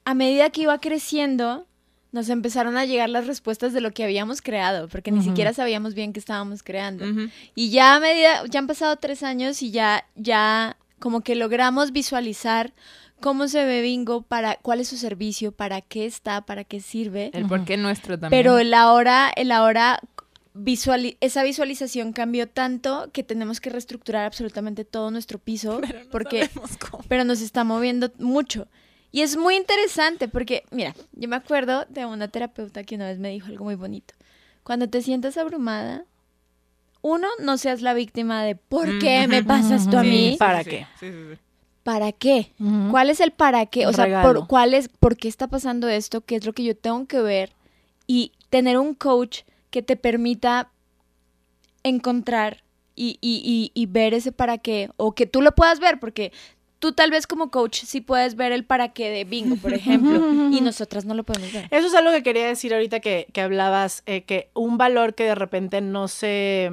a medida que iba creciendo, nos empezaron a llegar las respuestas de lo que habíamos creado, porque ni siquiera sabíamos bien qué estábamos creando. Y ya a medida, ya han pasado tres años y ya, ya como que logramos visualizar cómo se ve Bingo, para cuál es su servicio, para qué está, para qué sirve. El por qué nuestro también. Pero el ahora, el ahora visuali- esa visualización cambió tanto que tenemos que reestructurar absolutamente todo nuestro piso porque sabemos cómo. pero nos está moviendo mucho. Y es muy interesante porque, mira, yo me acuerdo de una terapeuta que una vez me dijo algo muy bonito. Cuando te sientas abrumada, uno, no seas la víctima de ¿por qué me pasa esto a Sí, mí? ¿Para sí, qué? sí, sí, sí. ¿Para qué? ¿Cuál es el para qué? O sea, por, ¿cuál es, ¿por qué está pasando esto? ¿Qué es lo que yo tengo que ver? Y tener un coach que te permita encontrar y, y- y- y ver ese para qué. O que tú lo puedas ver, porque tú tal vez como coach sí puedes ver el para qué de bingo, por ejemplo, y nosotras no lo podemos ver. Eso es algo que quería decir ahorita que, que hablabas, eh, que un valor que de repente no se...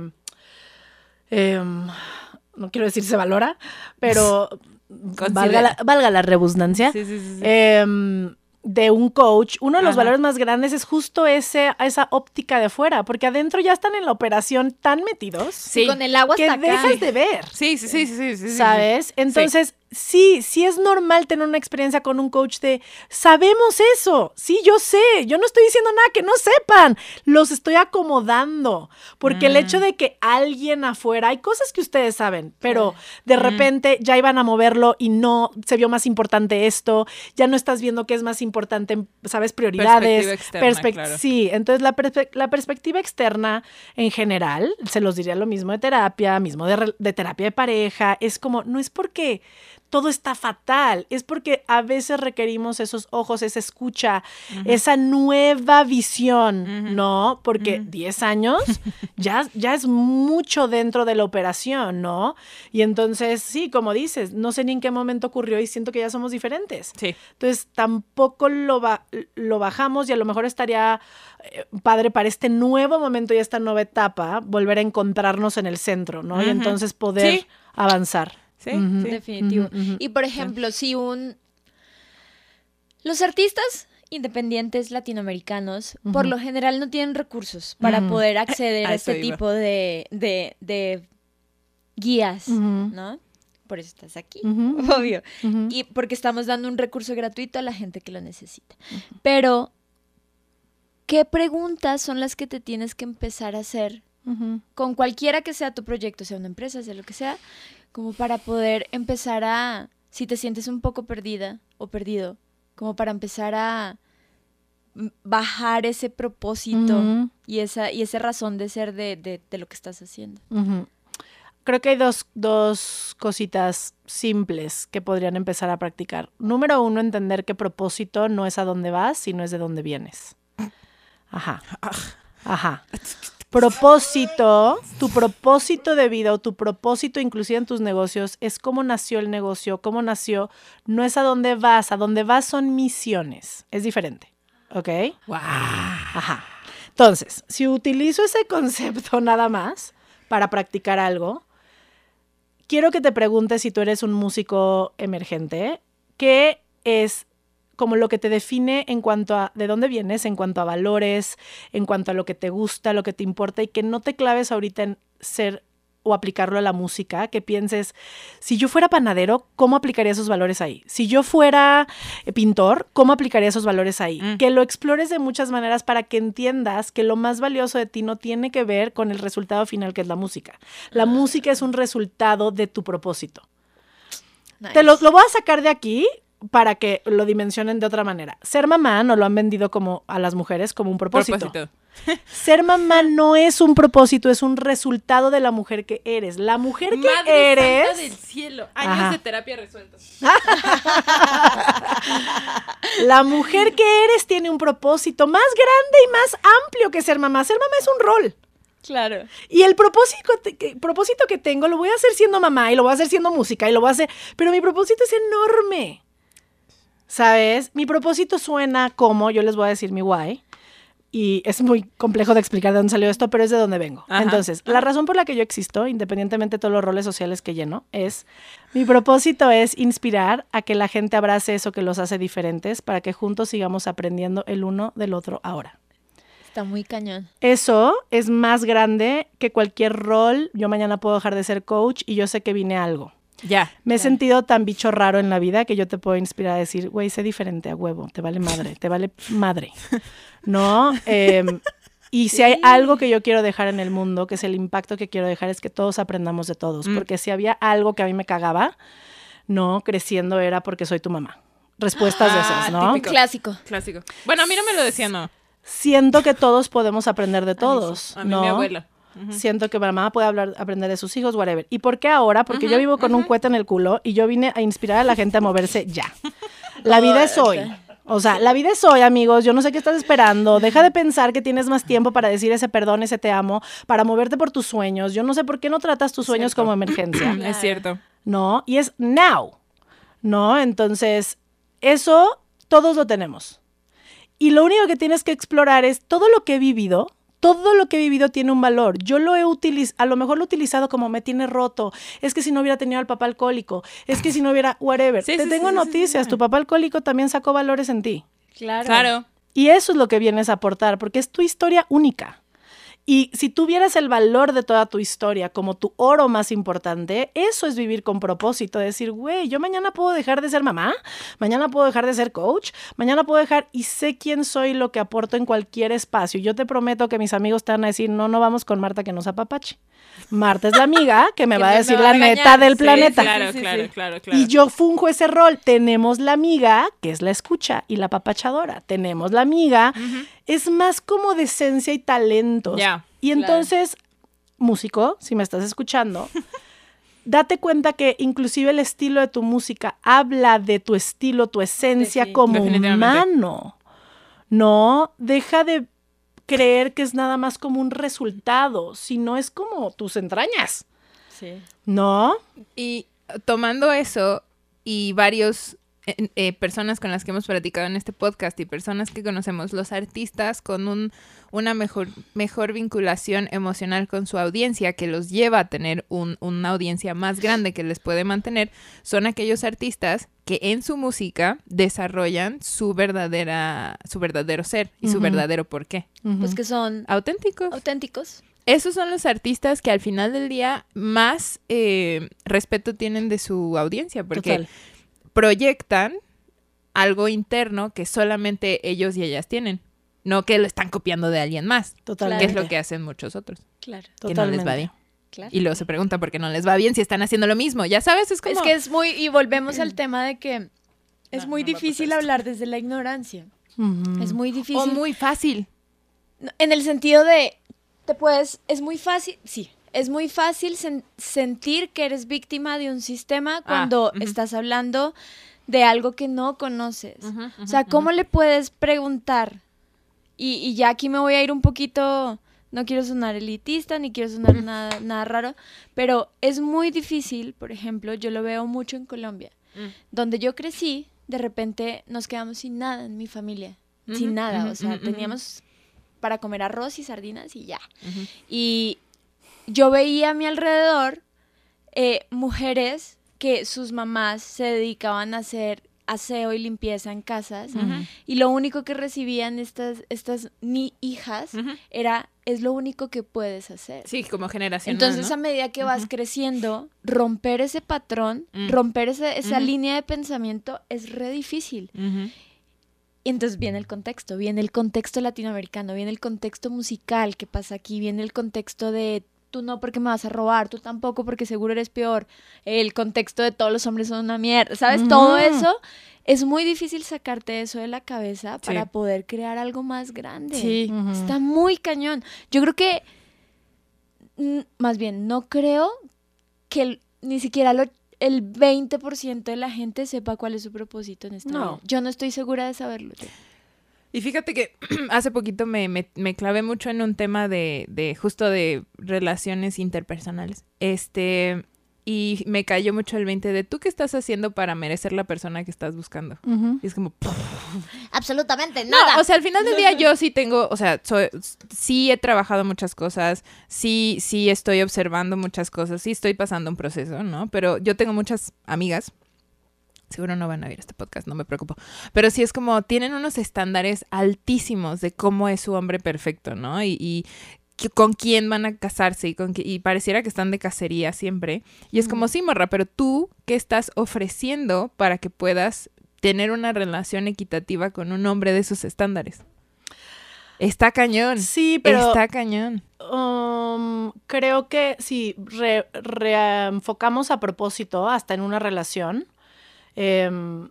em, no quiero decir se valora, pero valga la, valga la redundancia. Sí, sí, sí, sí. em, de un coach, uno de los Ajá. valores más grandes es justo ese, esa óptica de fuera, porque adentro ya están en la operación tan metidos Sí. Con el agua que hasta acá. dejas de ver. Sí, sí, sí, sí, sí, sí, sí. ¿Sabes? Entonces, sí, sí es normal tener una experiencia con un coach de, sabemos eso, sí, yo sé, yo no estoy diciendo nada que no sepan, los estoy acomodando, porque el Mm. hecho de que alguien afuera, hay cosas que ustedes saben, pero de Mm. repente ya iban a moverlo y no se vio más importante esto, ya no estás viendo qué es más importante, ¿sabes? Prioridades. Perspectiva externa, claro. Sí, entonces la, perspe- la perspectiva externa en general, se los diría lo mismo de terapia, mismo de terapia de pareja, es como, no es porque todo está fatal. Es porque a veces requerimos esos ojos, esa escucha, esa nueva visión, ¿no? Porque 10 años ya, ya es mucho dentro de la operación, ¿no? Y entonces, sí, como dices, no sé ni en qué momento ocurrió y siento que ya somos diferentes. Sí. Entonces, tampoco lo, lo bajamos y a lo mejor estaría eh, padre para este nuevo momento y esta nueva etapa volver a encontrarnos en el centro, ¿no? Y entonces poder avanzar. Sí, definitivo. Y por ejemplo, si un... Los artistas independientes latinoamericanos por lo general no tienen recursos para poder acceder a, este tipo de, de, guías, ¿no? Por eso estás aquí, obvio. Y porque estamos dando un recurso gratuito a la gente que lo necesita. Pero, ¿qué preguntas son las que te tienes que empezar a hacer con cualquiera que sea tu proyecto, sea una empresa, sea lo que sea? como para poder empezar a, si te sientes un poco perdida o perdido, como para empezar a bajar ese propósito y, esa, y esa razón de ser de, lo que estás haciendo. Creo que hay dos, dos cositas simples que podrían empezar a practicar. Número uno, entender que propósito no es a dónde vas, sino es de dónde vienes. Ajá. Ajá propósito, tu propósito de vida o tu propósito inclusive en tus negocios es cómo nació el negocio, cómo nació, no es a dónde vas, a dónde vas son misiones, es diferente, ¿ok? Wow. Ajá. Entonces, si utilizo ese concepto nada más para practicar algo, quiero que te preguntes si tú eres un músico emergente, ¿qué es como lo que te define en cuanto a de dónde vienes, en cuanto a valores, en cuanto a lo que te gusta, lo que te importa y que no te claves ahorita en ser o aplicarlo a la música, que pienses, si yo fuera panadero, ¿cómo aplicaría esos valores ahí? Si yo fuera eh, pintor, ¿cómo aplicaría esos valores ahí? Mm. Que lo explores de muchas maneras para que entiendas que lo más valioso de ti no tiene que ver con el resultado final que es la música. La ah. música es un resultado de tu propósito. Te lo, lo, voy a sacar de aquí para que lo dimensionen de otra manera. Ser mamá no lo han vendido como a las mujeres como un propósito. Ser mamá no es un propósito, es un resultado de la mujer que eres. La mujer que Madre eres. Santa del cielo. Años de terapia resueltos. la mujer que eres tiene un propósito más grande y más amplio que ser mamá. Ser mamá es un rol. Claro. Y el propósito, que, propósito que tengo lo voy a hacer siendo mamá y lo voy a hacer siendo música y lo voy a hacer. Pero mi propósito es enorme. ¿Sabes? Mi propósito suena como, yo les voy a decir mi why, y es muy complejo de explicar de dónde salió esto, pero es de dónde vengo. Entonces, la razón por la que yo existo, independientemente de todos los roles sociales que lleno, es mi propósito es inspirar a que la gente abrace eso que los hace diferentes para que juntos sigamos aprendiendo el uno del otro ahora. Está muy cañón. Eso es más grande que cualquier rol. Yo mañana puedo dejar de ser coach y yo sé que vine a algo. Ya. Me he sentido tan bicho raro en la vida que yo te puedo inspirar a decir, güey, sé diferente a huevo, te vale madre, te vale madre. ¿No? Em, y si hay algo que yo quiero dejar en el mundo, que es el impacto que quiero dejar, es que todos aprendamos de todos. Mm. Porque si había algo que a mí me cagaba, no, creciendo era porque soy tu mamá. Respuestas de esas, ¿no? Típico. Clásico. Clásico. Bueno, a mí no me lo decía, no. Siento que todos podemos aprender de todos. A mí, mi abuela. Siento que mamá puede hablar, aprender de sus hijos, whatever. ¿Y por qué ahora? Porque yo vivo con un cuete en el culo y yo vine a inspirar a la gente a moverse ya. La vida es hoy. O sea, la vida es hoy, amigos. Yo no sé qué estás esperando. Deja de pensar que tienes más tiempo para decir ese perdón, ese te amo, para moverte por tus sueños. Yo no sé por qué no tratas tus sueños como emergencia. Es cierto. No, y es now. ¿No? Entonces, eso todos lo tenemos. Y lo único que tienes que explorar es todo lo que he vivido, todo lo que he vivido tiene un valor. Yo lo he utilizado, a lo mejor lo he utilizado como me tiene roto. Es que si no hubiera tenido al papá alcohólico, es que si no hubiera, whatever. Te tengo noticias, tu papá alcohólico también sacó valores en ti. Claro. Claro. Y eso es lo que vienes a aportar, porque es tu historia única. Y si tuvieras el valor de toda tu historia como tu oro más importante, eso es vivir con propósito, decir, güey, yo mañana puedo dejar de ser mamá, mañana puedo dejar de ser coach, mañana puedo dejar y sé quién soy, lo que aporto en cualquier espacio. Yo te prometo que mis amigos te van a decir, no, no vamos con Marta que nos apapache. Marta es la amiga que me va a decir la neta del planeta. claro, claro, claro, claro. Y yo funjo ese rol. Tenemos la amiga, que es la escucha, y la papachadora. Tenemos la amiga. Es más como decencia y talento. Ya. y entonces, músico, si me estás escuchando, date cuenta que inclusive el estilo de tu música habla de tu estilo, tu esencia Sí. como humano. No, deja de creer que es nada más como un resultado, sino es como tus entrañas. Sí. ¿No? Y tomando eso y varios eh, eh, personas con las que hemos platicado en este podcast y personas que conocemos, los artistas con un, una mejor, mejor vinculación emocional con su audiencia que los lleva a tener un- una audiencia más grande que les puede mantener, son aquellos artistas que en su música desarrollan su verdadera, su verdadero ser y su verdadero porqué. Pues que son Auténticos. auténticos. Esos son los artistas que al final del día más eh, respeto tienen de su audiencia, porque Total. Proyectan algo interno que solamente ellos y ellas tienen, no que lo están copiando de alguien más, Totalmente. que es lo que hacen muchos otros, Claro, que no les va bien. claro. Y luego se preguntan por qué no les va bien si están haciendo lo mismo. Ya sabes, es como... Es que es muy, y volvemos al tema de que es No, muy no difícil hablar desde la ignorancia. Es muy difícil. O muy fácil. En el sentido de, te puedes, es muy fácil, sí, es muy fácil sen- sentir que eres víctima de un sistema cuando ujú. estás hablando de algo que no conoces. o sea, ¿cómo le puedes preguntar? Y, y ya aquí me voy a ir un poquito, no quiero sonar elitista, ni quiero sonar nada, nada raro, pero es muy difícil, por ejemplo, yo lo veo mucho en Colombia, Mm. donde yo crecí, de repente nos quedamos sin nada en mi familia, sin nada, o sea, teníamos para comer arroz y sardinas y ya. Y yo veía a mi alrededor eh, mujeres que sus mamás se dedicaban a hacer aseo y limpieza en casas y lo único que recibían estas, estas ni hijas era es lo único que puedes hacer. Sí, como generación. Entonces, a medida que vas creciendo, romper ese patrón, Mm. romper ese- esa línea de pensamiento es re difícil. Y entonces viene el contexto, viene el contexto latinoamericano, viene el contexto musical que pasa aquí, viene el contexto de tú no porque me vas a robar, tú tampoco porque seguro eres peor, el contexto de todos los hombres son una mierda, ¿sabes? Todo eso es muy difícil sacarte eso de la cabeza Sí. para poder crear algo más grande. Sí. Está muy cañón. Yo creo que, mm, más bien, no creo que el- ni siquiera lo- el 20% de la gente sepa cuál es su propósito en esta No. vida. Yo no estoy segura de saberlo. Y fíjate que hace poquito me, me, me clavé mucho en un tema de, de justo de relaciones interpersonales. Este, y me cayó mucho el 20 de tú qué estás haciendo para merecer la persona que estás buscando. Y es como, Absolutamente No, o sea, al final del día yo sí tengo, o sea, soy, sí he trabajado muchas cosas, sí, sí estoy observando muchas cosas, sí estoy pasando un proceso, ¿no? Pero yo tengo muchas amigas, seguro no van a ver este podcast, no me preocupo, pero sí es como, tienen unos estándares altísimos de cómo es su hombre perfecto, ¿no? Y, y con quién van a casarse y, con qui- y pareciera que están de cacería siempre. Y es como, sí, morra, pero tú, ¿qué estás ofreciendo para que puedas tener una relación equitativa con un hombre de esos estándares? Está cañón. Sí, pero Está cañón. um, creo que si re- reenfocamos a propósito hasta en una relación, em,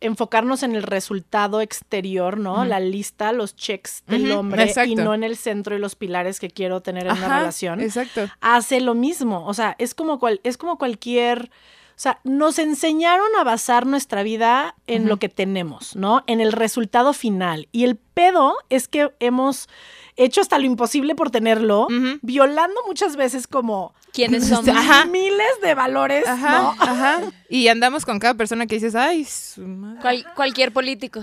enfocarnos en el resultado exterior, ¿no? La lista, los checks del hombre exacto. y no en el centro y los pilares que quiero tener en una Ajá, relación. Exacto. hace lo mismo. O sea, es como, cual, es como cualquier. O sea, nos enseñaron a basar nuestra vida en lo que tenemos, ¿no? En el resultado final. Y el pedo es que hemos hecho hasta lo imposible por tenerlo, violando muchas veces como ¿Quiénes somos? Ajá. miles de valores, Ajá, ¿no? ajá. Y andamos con cada persona que dices, ay, su madre". Cual- cualquier político.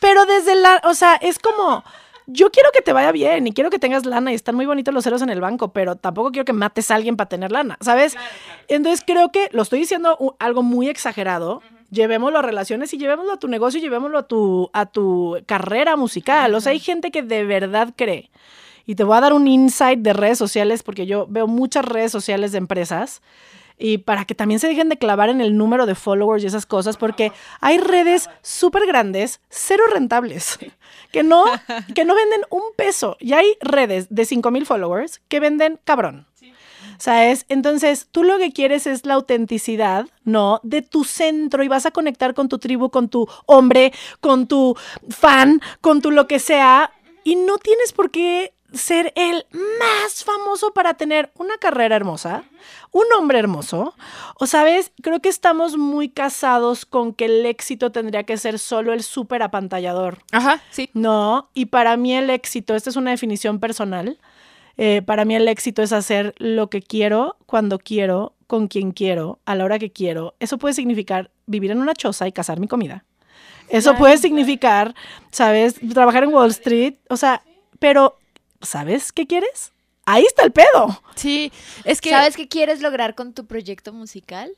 Pero desde la, o sea, es como, yo quiero que te vaya bien y quiero que tengas lana y están muy bonitos los ceros en el banco, pero tampoco quiero que mates a alguien para tener lana, ¿sabes? Entonces creo que lo estoy diciendo algo muy exagerado. Llevémoslo a relaciones y llevémoslo a tu negocio y llevémoslo a tu, a tu carrera musical. O sea, hay gente que de verdad cree. Y te voy a dar un insight de redes sociales porque yo veo muchas redes sociales de empresas y para que también se dejen de clavar en el número de followers y esas cosas, porque hay redes súper grandes, cero rentables, que no, que no venden un peso. Y hay redes de 5 mil followers que venden cabrón. ¿Sabes? Entonces, tú lo que quieres es la autenticidad, ¿no? De tu centro y vas a conectar con tu tribu, con tu hombre, con tu fan, con tu lo que sea. Y no tienes por qué ser el más famoso para tener una carrera hermosa, un hombre hermoso. O sabes, creo que estamos muy casados con que el éxito tendría que ser solo el súper apantallador. Ajá, sí. No, y para mí el éxito, esta es una definición personal, eh, para mí el éxito es hacer lo que quiero, cuando quiero, con quien quiero, a la hora que quiero. Eso puede significar vivir en una choza y cazar mi comida. Eso puede significar, ¿sabes? Trabajar en Wall Street. O sea, pero ¿sabes qué quieres? Ahí está el pedo. Sí, es que... ¿Sabes qué quieres lograr con tu proyecto musical?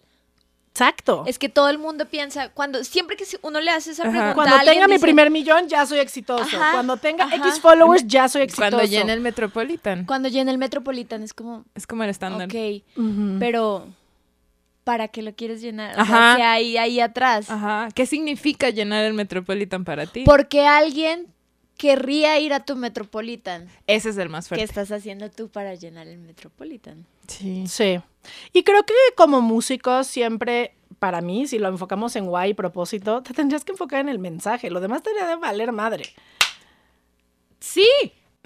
Exacto. Es que todo el mundo piensa, cuando siempre que uno le hace esa Ajá. pregunta, Cuando alguien tenga mi dice, primer millón, ya soy exitoso. Ajá, Cuando tenga ajá. X followers, ya soy exitoso. Cuando llene el Metropolitan. Cuando llena el Metropolitan es como, Es como el estándar. ok, pero ¿para qué lo quieres llenar? O Ajá. sea, ¿qué hay ahí atrás? Ajá. ¿Qué significa llenar el Metropolitan para ti? Porque alguien querría ir a tu Metropolitan. Ese es el más ¿Qué fuerte. estás haciendo tú para llenar el Metropolitan? Sí. Sí. Y creo que como músicos siempre, para mí, si lo enfocamos en why y propósito, te tendrías que enfocar en el mensaje. Lo demás tendría de valer madre. Sí.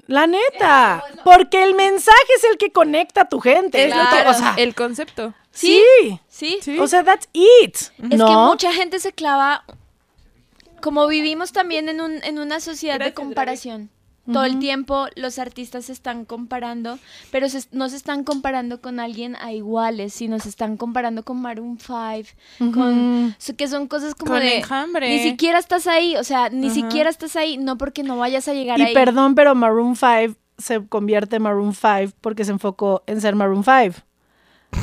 La neta. Porque el mensaje es el que conecta a tu gente. Es lo que- Claro. O sea, el concepto. sí. ¿Sí? Sí. O sea, that's it. Es ¿no? que mucha gente se clava, como vivimos también en, un, en una sociedad de comparación. Todo el tiempo los artistas se están comparando, pero se- no se están comparando con alguien a iguales, sino se están comparando con Maroon 5, con so- que son cosas como Con de enjambre. ni siquiera estás ahí, o sea, ni Ajá. siquiera estás ahí, no porque no vayas a llegar Y ahí. perdón, pero Maroon 5 se convierte en Maroon 5 porque se enfocó en ser Maroon 5.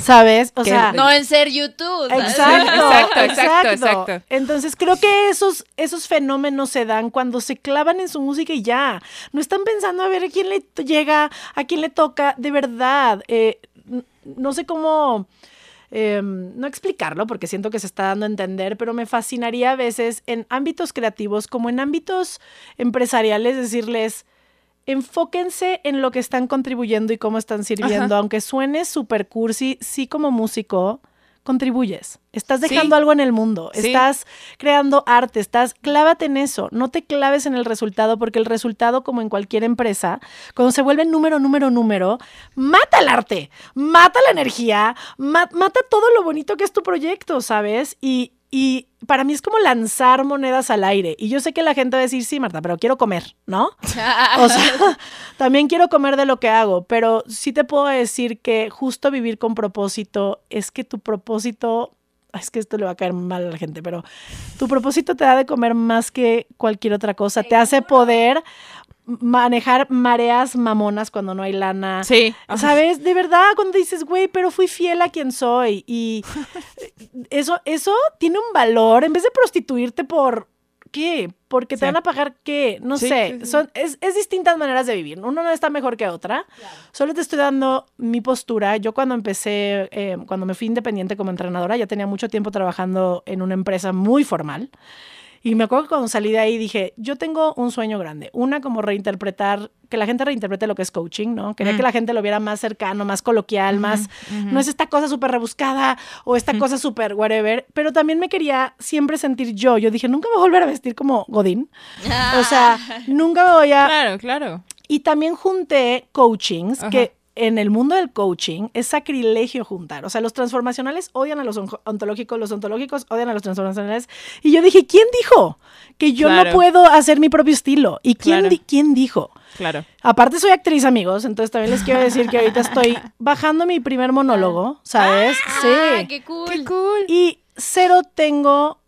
¿Sabes? O Que- sea, no en ser YouTube. Exacto, Exacto, exacto, exacto. Entonces creo que esos, esos fenómenos se dan cuando se clavan en su música y ya. No están pensando a ver a quién le llega, a quién le toca, de verdad. Eh, no sé cómo, eh, no explicarlo porque siento que se está dando a entender, pero me fascinaría a veces en ámbitos creativos como en ámbitos empresariales decirles, enfóquense en lo que están contribuyendo y cómo están sirviendo. Aunque suene super cursi, sí como músico, contribuyes. Estás Sí. dejando algo en el mundo. Sí. Estás creando arte, estás clávate en eso. No te claves en el resultado porque el resultado como en cualquier empresa, cuando se vuelve número, número, número, mata el arte, mata la energía, ma- mata todo lo bonito que es tu proyecto, ¿sabes? Y y para mí es como lanzar monedas al aire. Y yo sé que la gente va a decir, sí, Marta, pero quiero comer, ¿no? O sea, también quiero comer de lo que hago, pero sí te puedo decir que justo vivir con propósito es que tu propósito, es que esto le va a caer mal a la gente, pero tu propósito te da de comer más que cualquier otra cosa, te hace poder manejar mareas mamonas cuando no hay lana. Sí. ¿Sabes? De verdad, cuando dices, güey, pero fui fiel a quien soy. Y eso, eso tiene un valor. En vez de prostituirte por. ¿Qué? Porque te Sí. van a pagar qué? No Sí, sé. sí. Son, es, es distintas maneras de vivir. Uno no está mejor que otra. Solo te estoy dando mi postura. Yo cuando empecé, eh, cuando me fui independiente como entrenadora, ya tenía mucho tiempo trabajando en una empresa muy formal. Y me acuerdo que cuando salí de ahí dije, yo tengo un sueño grande. Una, como reinterpretar, que la gente reinterprete lo que es coaching, ¿no? Quería Mm. que la gente lo viera más cercano, más coloquial, más... No es esta cosa súper rebuscada o esta cosa súper whatever. Pero también me quería siempre sentir yo. Yo dije, nunca me voy a volver a vestir como Godín. O sea, nunca me voy a... Claro, claro. Y también junté coachings Ajá. que en el mundo del coaching es sacrilegio juntar. O sea, los transformacionales odian a los ontológicos, los ontológicos odian a los transformacionales. Y yo dije, ¿quién dijo que yo Claro. no puedo hacer mi propio estilo? ¿Y quién, Claro. di- quién dijo? Claro. Aparte soy actriz, amigos, entonces también les quiero decir que ahorita estoy bajando mi primer monólogo, ¿sabes? Ah, sí. qué cool. Qué cool. Y cero tengo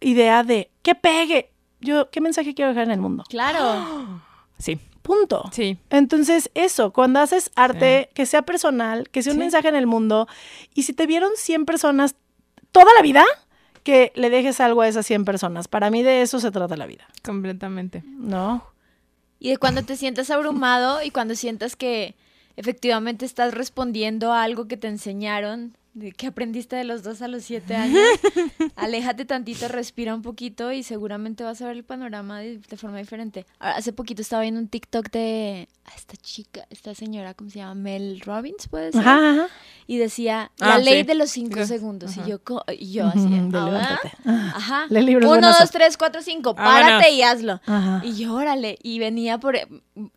idea de qué pegue. Yo, ¿qué mensaje quiero dejar en el mundo? Claro. Sí, Punto. sí. Entonces, eso, cuando haces arte, que sea personal, que sea un Sí. mensaje en el mundo, y si te vieron 100 personas toda la vida, que le dejes algo a esas 100 personas. Para mí de eso se trata la vida, Completamente. ¿no? Y de cuando te sientas abrumado y cuando sientas que efectivamente estás respondiendo a algo que te enseñaron que aprendiste de los dos a los siete años. Aléjate tantito, respira un poquito y seguramente vas a ver el panorama de, de forma diferente. Ahora, hace poquito estaba viendo un TikTok de ah, esta chica, esta señora, ¿cómo se llama? Mel Robbins, puede ser. Ajá, ajá. Y decía, Ah, la ley sí. de los cinco Sí. segundos. Ajá. Y yo, y yo así, "Ah, levántate. Ajá. Uno, dos, tres, cuatro, cinco. Párate y hazlo. Ajá. Y yo, órale, y venía por,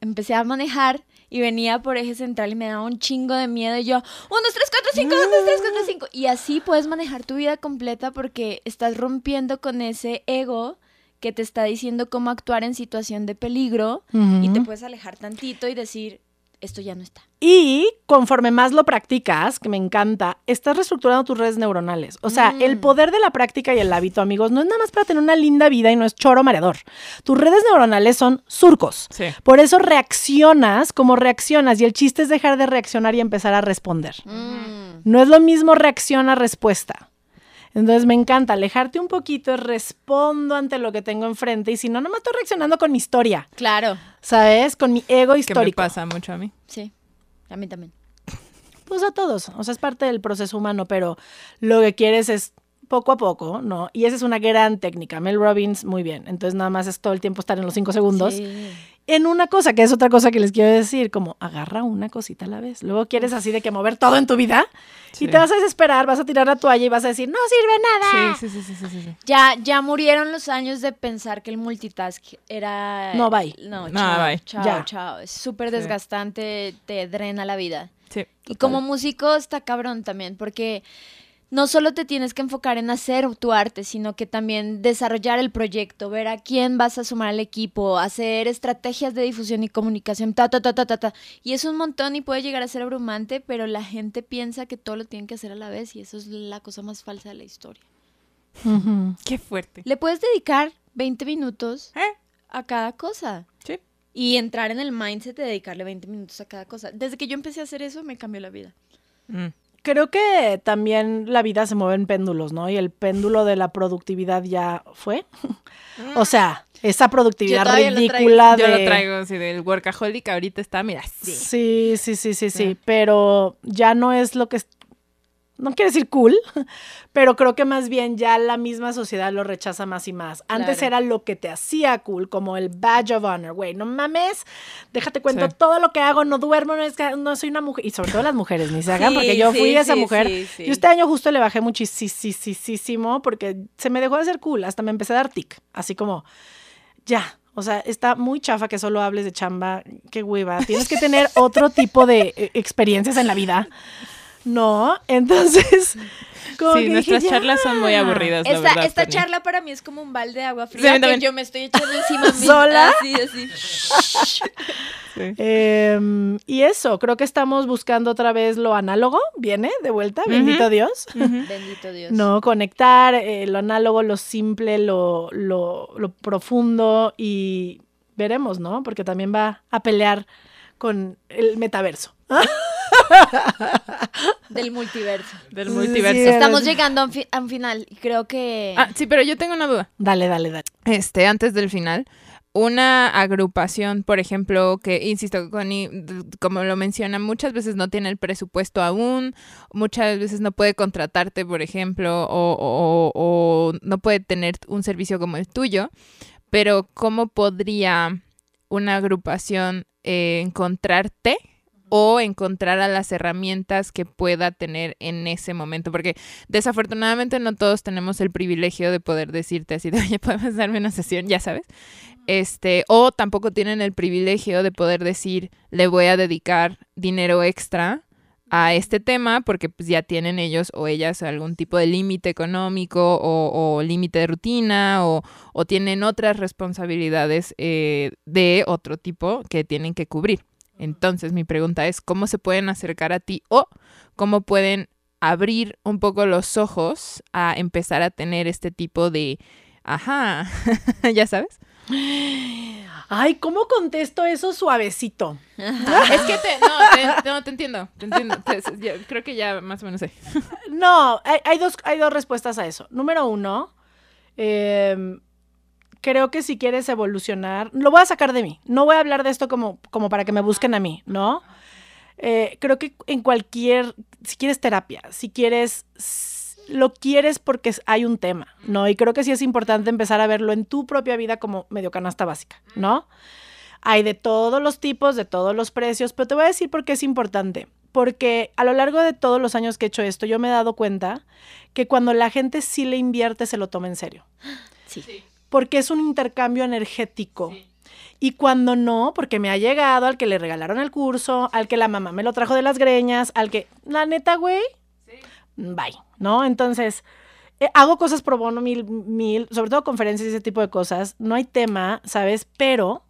empecé a manejar y venía por eje central y me daba un chingo de miedo. Y yo, uno, dos, tres, cuatro, cinco, uno, dos, tres, cuatro, cinco. Y así puedes manejar tu vida completa porque estás rompiendo con ese ego que te está diciendo cómo actuar en situación de peligro y te puedes alejar tantito y decir, esto ya no está. Y conforme más lo practicas, que me encanta, estás reestructurando tus redes neuronales. O sea, Mm. el poder de la práctica y el hábito, amigos, no es nada más para tener una linda vida y no es choro mareador. Tus redes neuronales son surcos. Sí. Por eso reaccionas como reaccionas y el chiste es dejar de reaccionar y empezar a responder. Mm. No es lo mismo reacción a respuesta. Entonces me encanta alejarte un poquito, respondo ante lo que tengo enfrente y si no, no me estoy reaccionando con mi historia, Claro, ¿sabes? Con mi ego Que me histórico. pasa mucho a mí. sí, a mí también. Pues a todos, o sea, es parte del proceso humano, pero lo que quieres es poco a poco, ¿no? Y esa es una gran técnica. Mel Robbins, muy bien. Entonces nada más es todo el tiempo estar en los cinco segundos. Sí. En una cosa, que es otra cosa que les quiero decir, como agarra una cosita a la vez. Luego quieres así de que mover todo en tu vida Sí. y te vas a desesperar, vas a tirar la toalla y vas a decir, no sirve nada. Sí, sí, sí, sí, sí, sí, sí. Ya, ya murieron los años de pensar que el multitask era... No, bye. No, No, chao, bye. chao, Ya. chao. Es súper Sí. desgastante, te drena la vida. Sí. Y como músico está cabrón también, porque no solo te tienes que enfocar en hacer tu arte, sino que también desarrollar el proyecto, ver a quién vas a sumar al equipo, hacer estrategias de difusión y comunicación, ta, ta, ta, ta, ta, ta. Y es un montón y puede llegar a ser abrumante, pero la gente piensa que todo lo tienen que hacer a la vez y eso es la cosa más falsa de la historia. Qué fuerte. Le puedes dedicar 20 minutos ¿Eh? a cada cosa. Sí. Y entrar en el mindset de dedicarle 20 minutos a cada cosa. Desde que yo empecé a hacer eso, me cambió la vida. Mm. Creo que también la vida se mueve en péndulos, ¿no? Y el péndulo de la productividad ya fue. o sea, esa productividad Yo todavía lo traigo. ridícula Yo de... lo traigo así del workaholic. Ahorita está, mira, sí. Sí, sí, sí, sí, sí, Sí. pero ya no es lo que... No quiero decir cool, pero creo que más bien ya la misma sociedad lo rechaza más y más. Antes Claro. era lo que te hacía cool, como el badge of honor, güey, no mames, déjate cuento Sí. todo lo que hago, no duermo, no, es que no soy una mujer, y sobre todo las mujeres, ni se hagan, Sí, porque yo fui esa mujer. Yo este año justo le bajé muchísimo porque se me dejó de ser cool, hasta me empecé a dar tic, así como, ya, o sea, está muy chafa que solo hables de chamba, qué hueva, tienes que tener otro tipo de eh, experiencias en la vida. No, entonces, como Sí, que nuestras dije, charlas son muy aburridas, la Esta, verdad. esta Tony. charla para mí es como un balde de agua Sí, fría que también. yo me estoy echando encima a mí. ¿Sola? Así, así. Sí. Em, y eso, creo que estamos buscando otra vez lo análogo, viene de vuelta, bendito. Dios. Bendito Dios. No, conectar eh, lo análogo, lo simple, lo, lo, lo profundo y veremos, ¿no? Porque también va a pelear con el metaverso. Del multiverso. Del multiverso. sí, Estamos llegando a un, fi- a un final y creo que... Ah, sí, pero yo tengo una duda. Dale, dale, dale. Este, antes del final, una agrupación, por ejemplo, que, insisto, Connie, como lo menciona, muchas veces no tiene el presupuesto aún, muchas veces no puede contratarte, por ejemplo, o, o- o no puede tener un servicio como el tuyo, pero ¿cómo podría una agrupación eh, encontrarte? O encontrar a las herramientas que pueda tener en ese momento, porque desafortunadamente no todos tenemos el privilegio de poder decirte así de, oye, puedes darme una sesión, ya sabes. Este, o tampoco tienen el privilegio de poder decir, le voy a dedicar dinero extra a este tema porque pues ya tienen ellos o ellas algún tipo de límite económico o, o límite de rutina o, o tienen otras responsabilidades eh, de otro tipo que tienen que cubrir. Entonces mi pregunta es, ¿cómo se pueden acercar a ti o cómo pueden abrir un poco los ojos a empezar a tener este tipo de, ajá, ya sabes? Ay, ¿cómo contesto eso suavecito? es que te, no, te, no, te entiendo, te entiendo. Te- creo que ya más o menos sé. No, hay, hay dos, hay dos respuestas a eso. Número uno, em, creo que si quieres evolucionar, lo voy a sacar de mí. No voy a hablar de esto como, como para que me busquen a mí, ¿no? eh, creo que en cualquier, si quieres terapia, si quieres, lo quieres porque hay un tema, ¿no? Y creo que sí es importante empezar a verlo en tu propia vida como medio canasta básica, ¿no? Hay de todos los tipos, de todos los precios, pero te voy a decir por qué es importante. Porque a lo largo de todos los años que he hecho esto, yo me he dado cuenta que cuando la gente sí le invierte, se lo toma en serio. Sí. Porque es un intercambio energético. Y cuando no, porque me ha llegado al que le regalaron el curso, al que la mamá me lo trajo de las greñas, al que, la neta, güey, bye, ¿no? Entonces, eh, hago cosas pro bono mil, mil, sobre todo conferencias y ese tipo de cosas. No hay tema, ¿sabes? Pero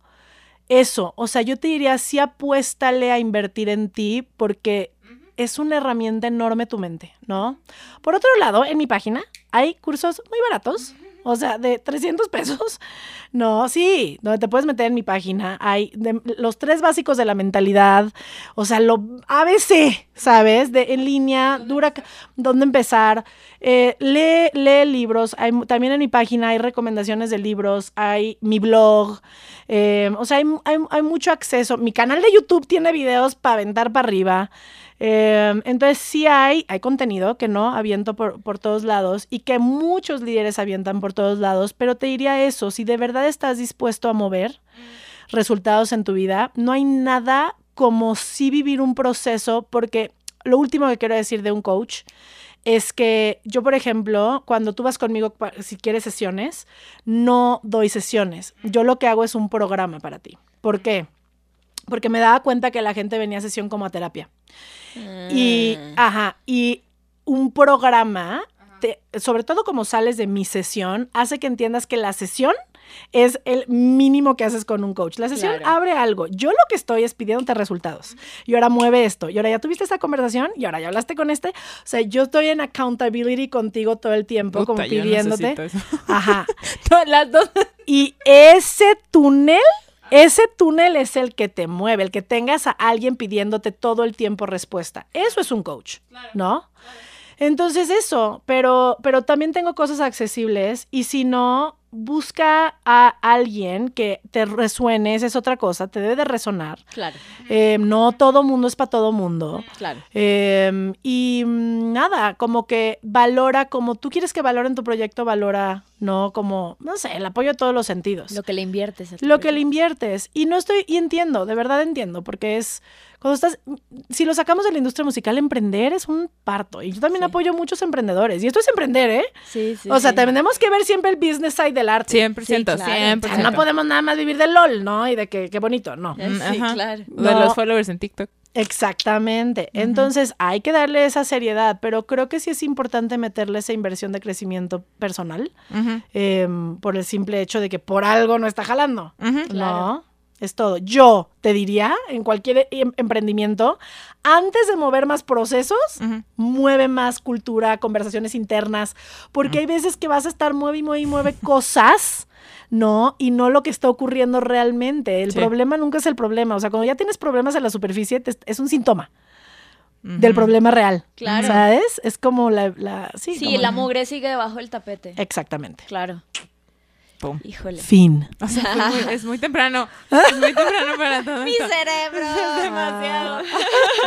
eso, o sea, yo te diría, sí apuéstale a invertir en ti porque es una herramienta enorme tu mente, ¿no? Por otro lado, en mi página hay cursos muy baratos, o sea, de 300 pesos. No, sí, donde te puedes meter en mi página. Hay de- los tres básicos de la mentalidad, o sea, lo ABC, ¿sabes? De en línea, dura, dónde empezar. Eh, lee, lee libros. Hay, también en mi página hay recomendaciones de libros, hay mi blog. eh, o sea, hay, hay- hay mucho acceso. Mi canal de YouTube tiene videos para aventar para arriba. Eh, entonces sí hay, hay contenido que no aviento por, por todos lados y que muchos líderes avientan por todos lados, pero te diría eso, si de verdad estás dispuesto a mover resultados en tu vida, no hay nada como sí vivir un proceso, porque lo último que quiero decir de un coach es que yo, por ejemplo, cuando tú vas conmigo, si quieres sesiones, no doy sesiones. Yo lo que hago es un programa para ti. ¿Por qué? Porque me daba cuenta que la gente venía a sesión como a terapia. Y, Ah. ajá, y un programa, te- sobre todo como sales de mi sesión, hace que entiendas que la sesión es el mínimo que haces con un coach. La sesión Claro. abre algo. Yo lo que estoy es pidiéndote resultados. Y ahora mueve esto. Y ahora ya tuviste esta conversación. Y ahora ya hablaste con este. O sea, yo estoy en accountability contigo todo el tiempo, como Puta, yo pidiéndote. eso. Ajá. Todas Las dos. Y ese túnel, ese túnel es el que te mueve, el que tengas a alguien pidiéndote todo el tiempo respuesta. Eso es un coach, ¿no? Entonces eso, pero, pero también tengo cosas accesibles y si no, busca a alguien que te resuene, esa es otra cosa, te debe de resonar. Claro, Eh, no todo mundo es para todo mundo. claro. Eh, y mm, nada, como que valora, como tú quieres que valoren tu proyecto, valora, ¿no? Como, no sé, el apoyo a todos los sentidos. Lo que le inviertes. Lo que le inviertes. Y no estoy, y entiendo, de verdad entiendo, porque es, cuando estás, si lo sacamos de la industria musical, emprender es un parto. Y yo también Sí. apoyo a muchos emprendedores. Y esto es emprender, ¿eh? Sí, sí. o sea, sí. tenemos que ver siempre el business side del arte. 100%, Sí, claro. 100%. O sea, no podemos nada más vivir del LOL, ¿no? Y de que qué bonito, no. Eh, Mm, Sí, ajá. claro. De No. los followers en TikTok. Exactamente. Entonces hay que darle esa seriedad, pero creo que sí es importante meterle esa inversión de crecimiento personal em, por el simple hecho de que por algo no está jalando. No, es todo. Yo te diría, en cualquier em- emprendimiento, antes de mover más procesos, mueve más cultura, conversaciones internas, porque hay veces que vas a estar mueve y mueve y mueve cosas, ¿no? Y no lo que está ocurriendo realmente. El Sí. problema nunca es el problema. O sea, cuando ya tienes problemas en la superficie, te- es un síntoma del problema real. Claro. ¿Sabes? Es como la... la- sí, Sí, como la mugre sigue debajo del tapete. Exactamente. Claro. Pum. Híjole. Fin. O sea, muy- es muy temprano. Es muy temprano para todo Mi esto. cerebro. Demasiado.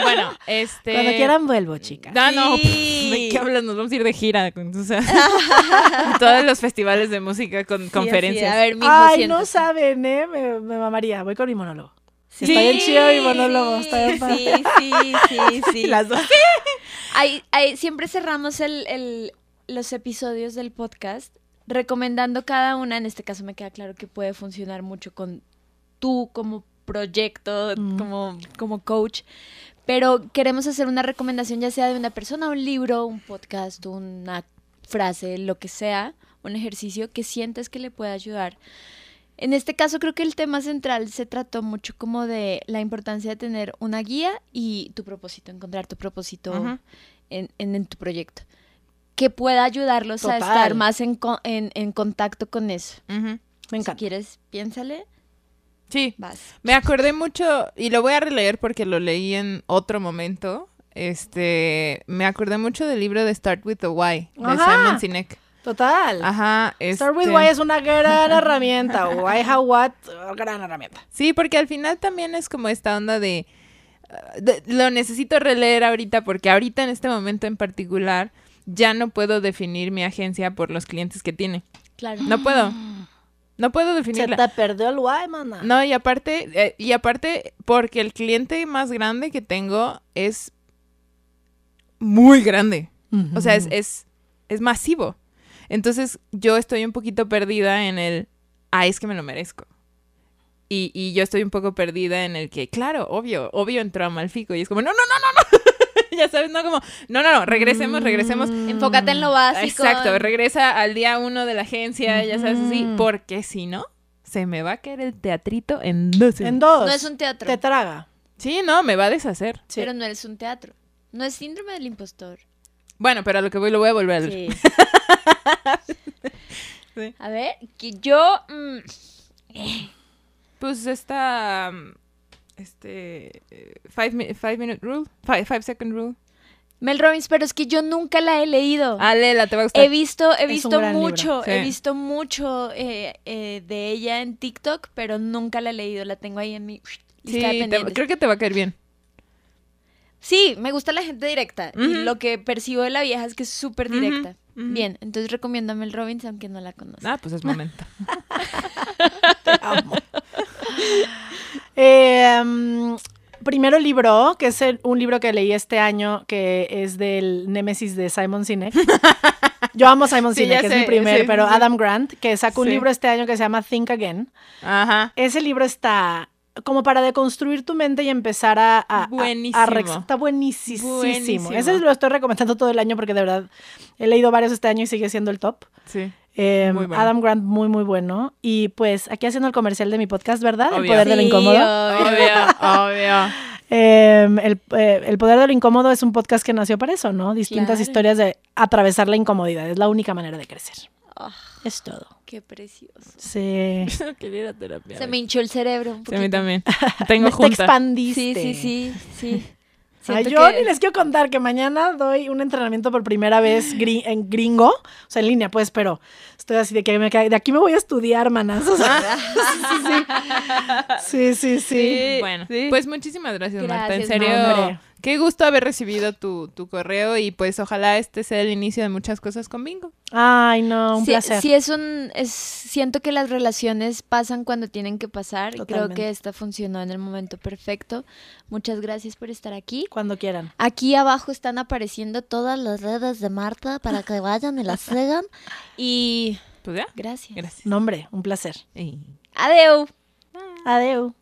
Bueno, este. Cuando quieran vuelvo, chicas. No, no, Sí. ¿de qué hablas? Nos vamos a ir de gira. con- O sea, todos los festivales de música con Sí, conferencias. A ver, mijo, Ay, no saben, ¿eh? Me, me mamaría. Voy con mi monólogo. Sí, Está bien chido mi monólogo. sí, está bien padre. Sí, sí, sí, sí. Las dos. Hay- hay- siempre cerramos el, el- los episodios del podcast recomendando cada una. En este caso me queda claro que puede funcionar mucho con tú como proyecto, Mm. como, como coach. Pero queremos hacer una recomendación ya sea de una persona, un libro, un podcast, una frase, lo que sea, un ejercicio que sientes que le pueda ayudar. En este caso creo que el tema central se trató mucho como de la importancia de tener una guía y tu propósito, encontrar tu propósito en- en tu proyecto. Que pueda ayudarlos a estar más en, co- en- en contacto con eso. Me Si encanta. quieres, piénsale, Sí. vas. Me acordé mucho, y lo voy a releer porque lo leí en otro momento. Este, me acordé mucho del libro de Start with the Why, de Ajá. Simon Sinek. Total. Ajá. Start with este- Why es una gran herramienta. Why, how, what, gran herramienta. Sí, porque al final también es como esta onda de, de- lo necesito releer ahorita porque ahorita en este momento en particular ya no puedo definir mi agencia por los clientes que tiene. Claro. No puedo. No puedo Se definirla. te perdió el guay, mana. No, y aparte, eh, y aparte, porque el cliente más grande que tengo es muy grande. O sea, es, es, es masivo. Entonces, yo estoy un poquito perdida en el, ah, es que me lo merezco. Y, y yo estoy un poco perdida en el que, claro, obvio, obvio entró a Malfico. Y es como, no, no, no, no, no. ya sabes, no como, no, no, no, regresemos, regresemos. Enfócate en lo básico. Exacto, regresa al día uno de la agencia, ya sabes, así, porque si no, se me va a caer el teatrito en dos. En dos. No es un teatro, Te traga. Sí, no, me va a deshacer. Sí. pero no es un teatro. No es síndrome del impostor. Bueno, pero a lo que voy lo voy a volver a leer. Sí. Sí. A ver, que yo... mm, Pues esta, um, este, eh, five, five minute rule, five, five second rule. Mel Robbins, pero es que yo nunca la he leído. Ah, léela, te va a gustar. He visto, he visto mucho, Sí. he visto mucho eh, eh, de ella en TikTok, pero nunca la he leído. La tengo ahí en mi sí, de te- creo que te va a caer bien. Sí, me gusta la gente directa. Y lo que percibo de la vieja es que es súper directa. Bien, entonces recomiendo a Mel Robbins, aunque no la conozco. Ah, pues es momento. Te amo. Eh, mm, primero libro, que es el- un libro que leí este año, que es del Némesis de Simon Sinek. Yo amo Simon Sinek, que es mi primer, sí, pero sí. Adam Grant, que sacó un libro este año que se llama Think Again. Ajá. Ese libro está como para deconstruir tu mente y empezar a... a- a- a Buenísimo. rex- está buenísimo. Buenísimo. Ese lo estoy recomendando todo el año porque de verdad he leído varios este año y sigue siendo el top. Sí. Eh, Muy bueno. Adam Grant, muy, muy bueno. Y pues aquí haciendo el comercial de mi podcast, ¿verdad? El poder de lo Sí, incómodo. obvio. Obvio. Eh, el, eh, El poder de lo incómodo es un podcast que nació para eso, ¿no? Distintas Claro. historias de atravesar la incomodidad. Es la única manera de crecer. Ah, Es todo. qué precioso. Sí. Quería ir a terapia. Se me hinchó el cerebro un Sí, a mí también. Tengo Te junta. expandiste. Sí, sí, sí, sí. Ay, yo que- ni les quiero contar que mañana doy un entrenamiento por primera vez gri- en gringo, o sea, en línea, pues, pero estoy así de que me cae- de aquí me voy a estudiar, manas. o sea, sí, sí, sí, sí, sí. Bueno, Sí. pues muchísimas gracias, Marta. En Gracias, serio, hombre. Qué gusto haber recibido tu, tu correo y pues ojalá este sea el inicio de muchas cosas con Bingo. Ay, no, un sí, placer. sí es un es siento que las relaciones pasan cuando tienen que pasar y creo que esta funcionó en el momento perfecto. Muchas gracias por estar aquí. Cuando quieran. Aquí abajo están apareciendo todas las redes de Marta para que vayan y las sigan y Pues ya. gracias. Gracias. Nombre, un placer. Y- Adeu. Adeu.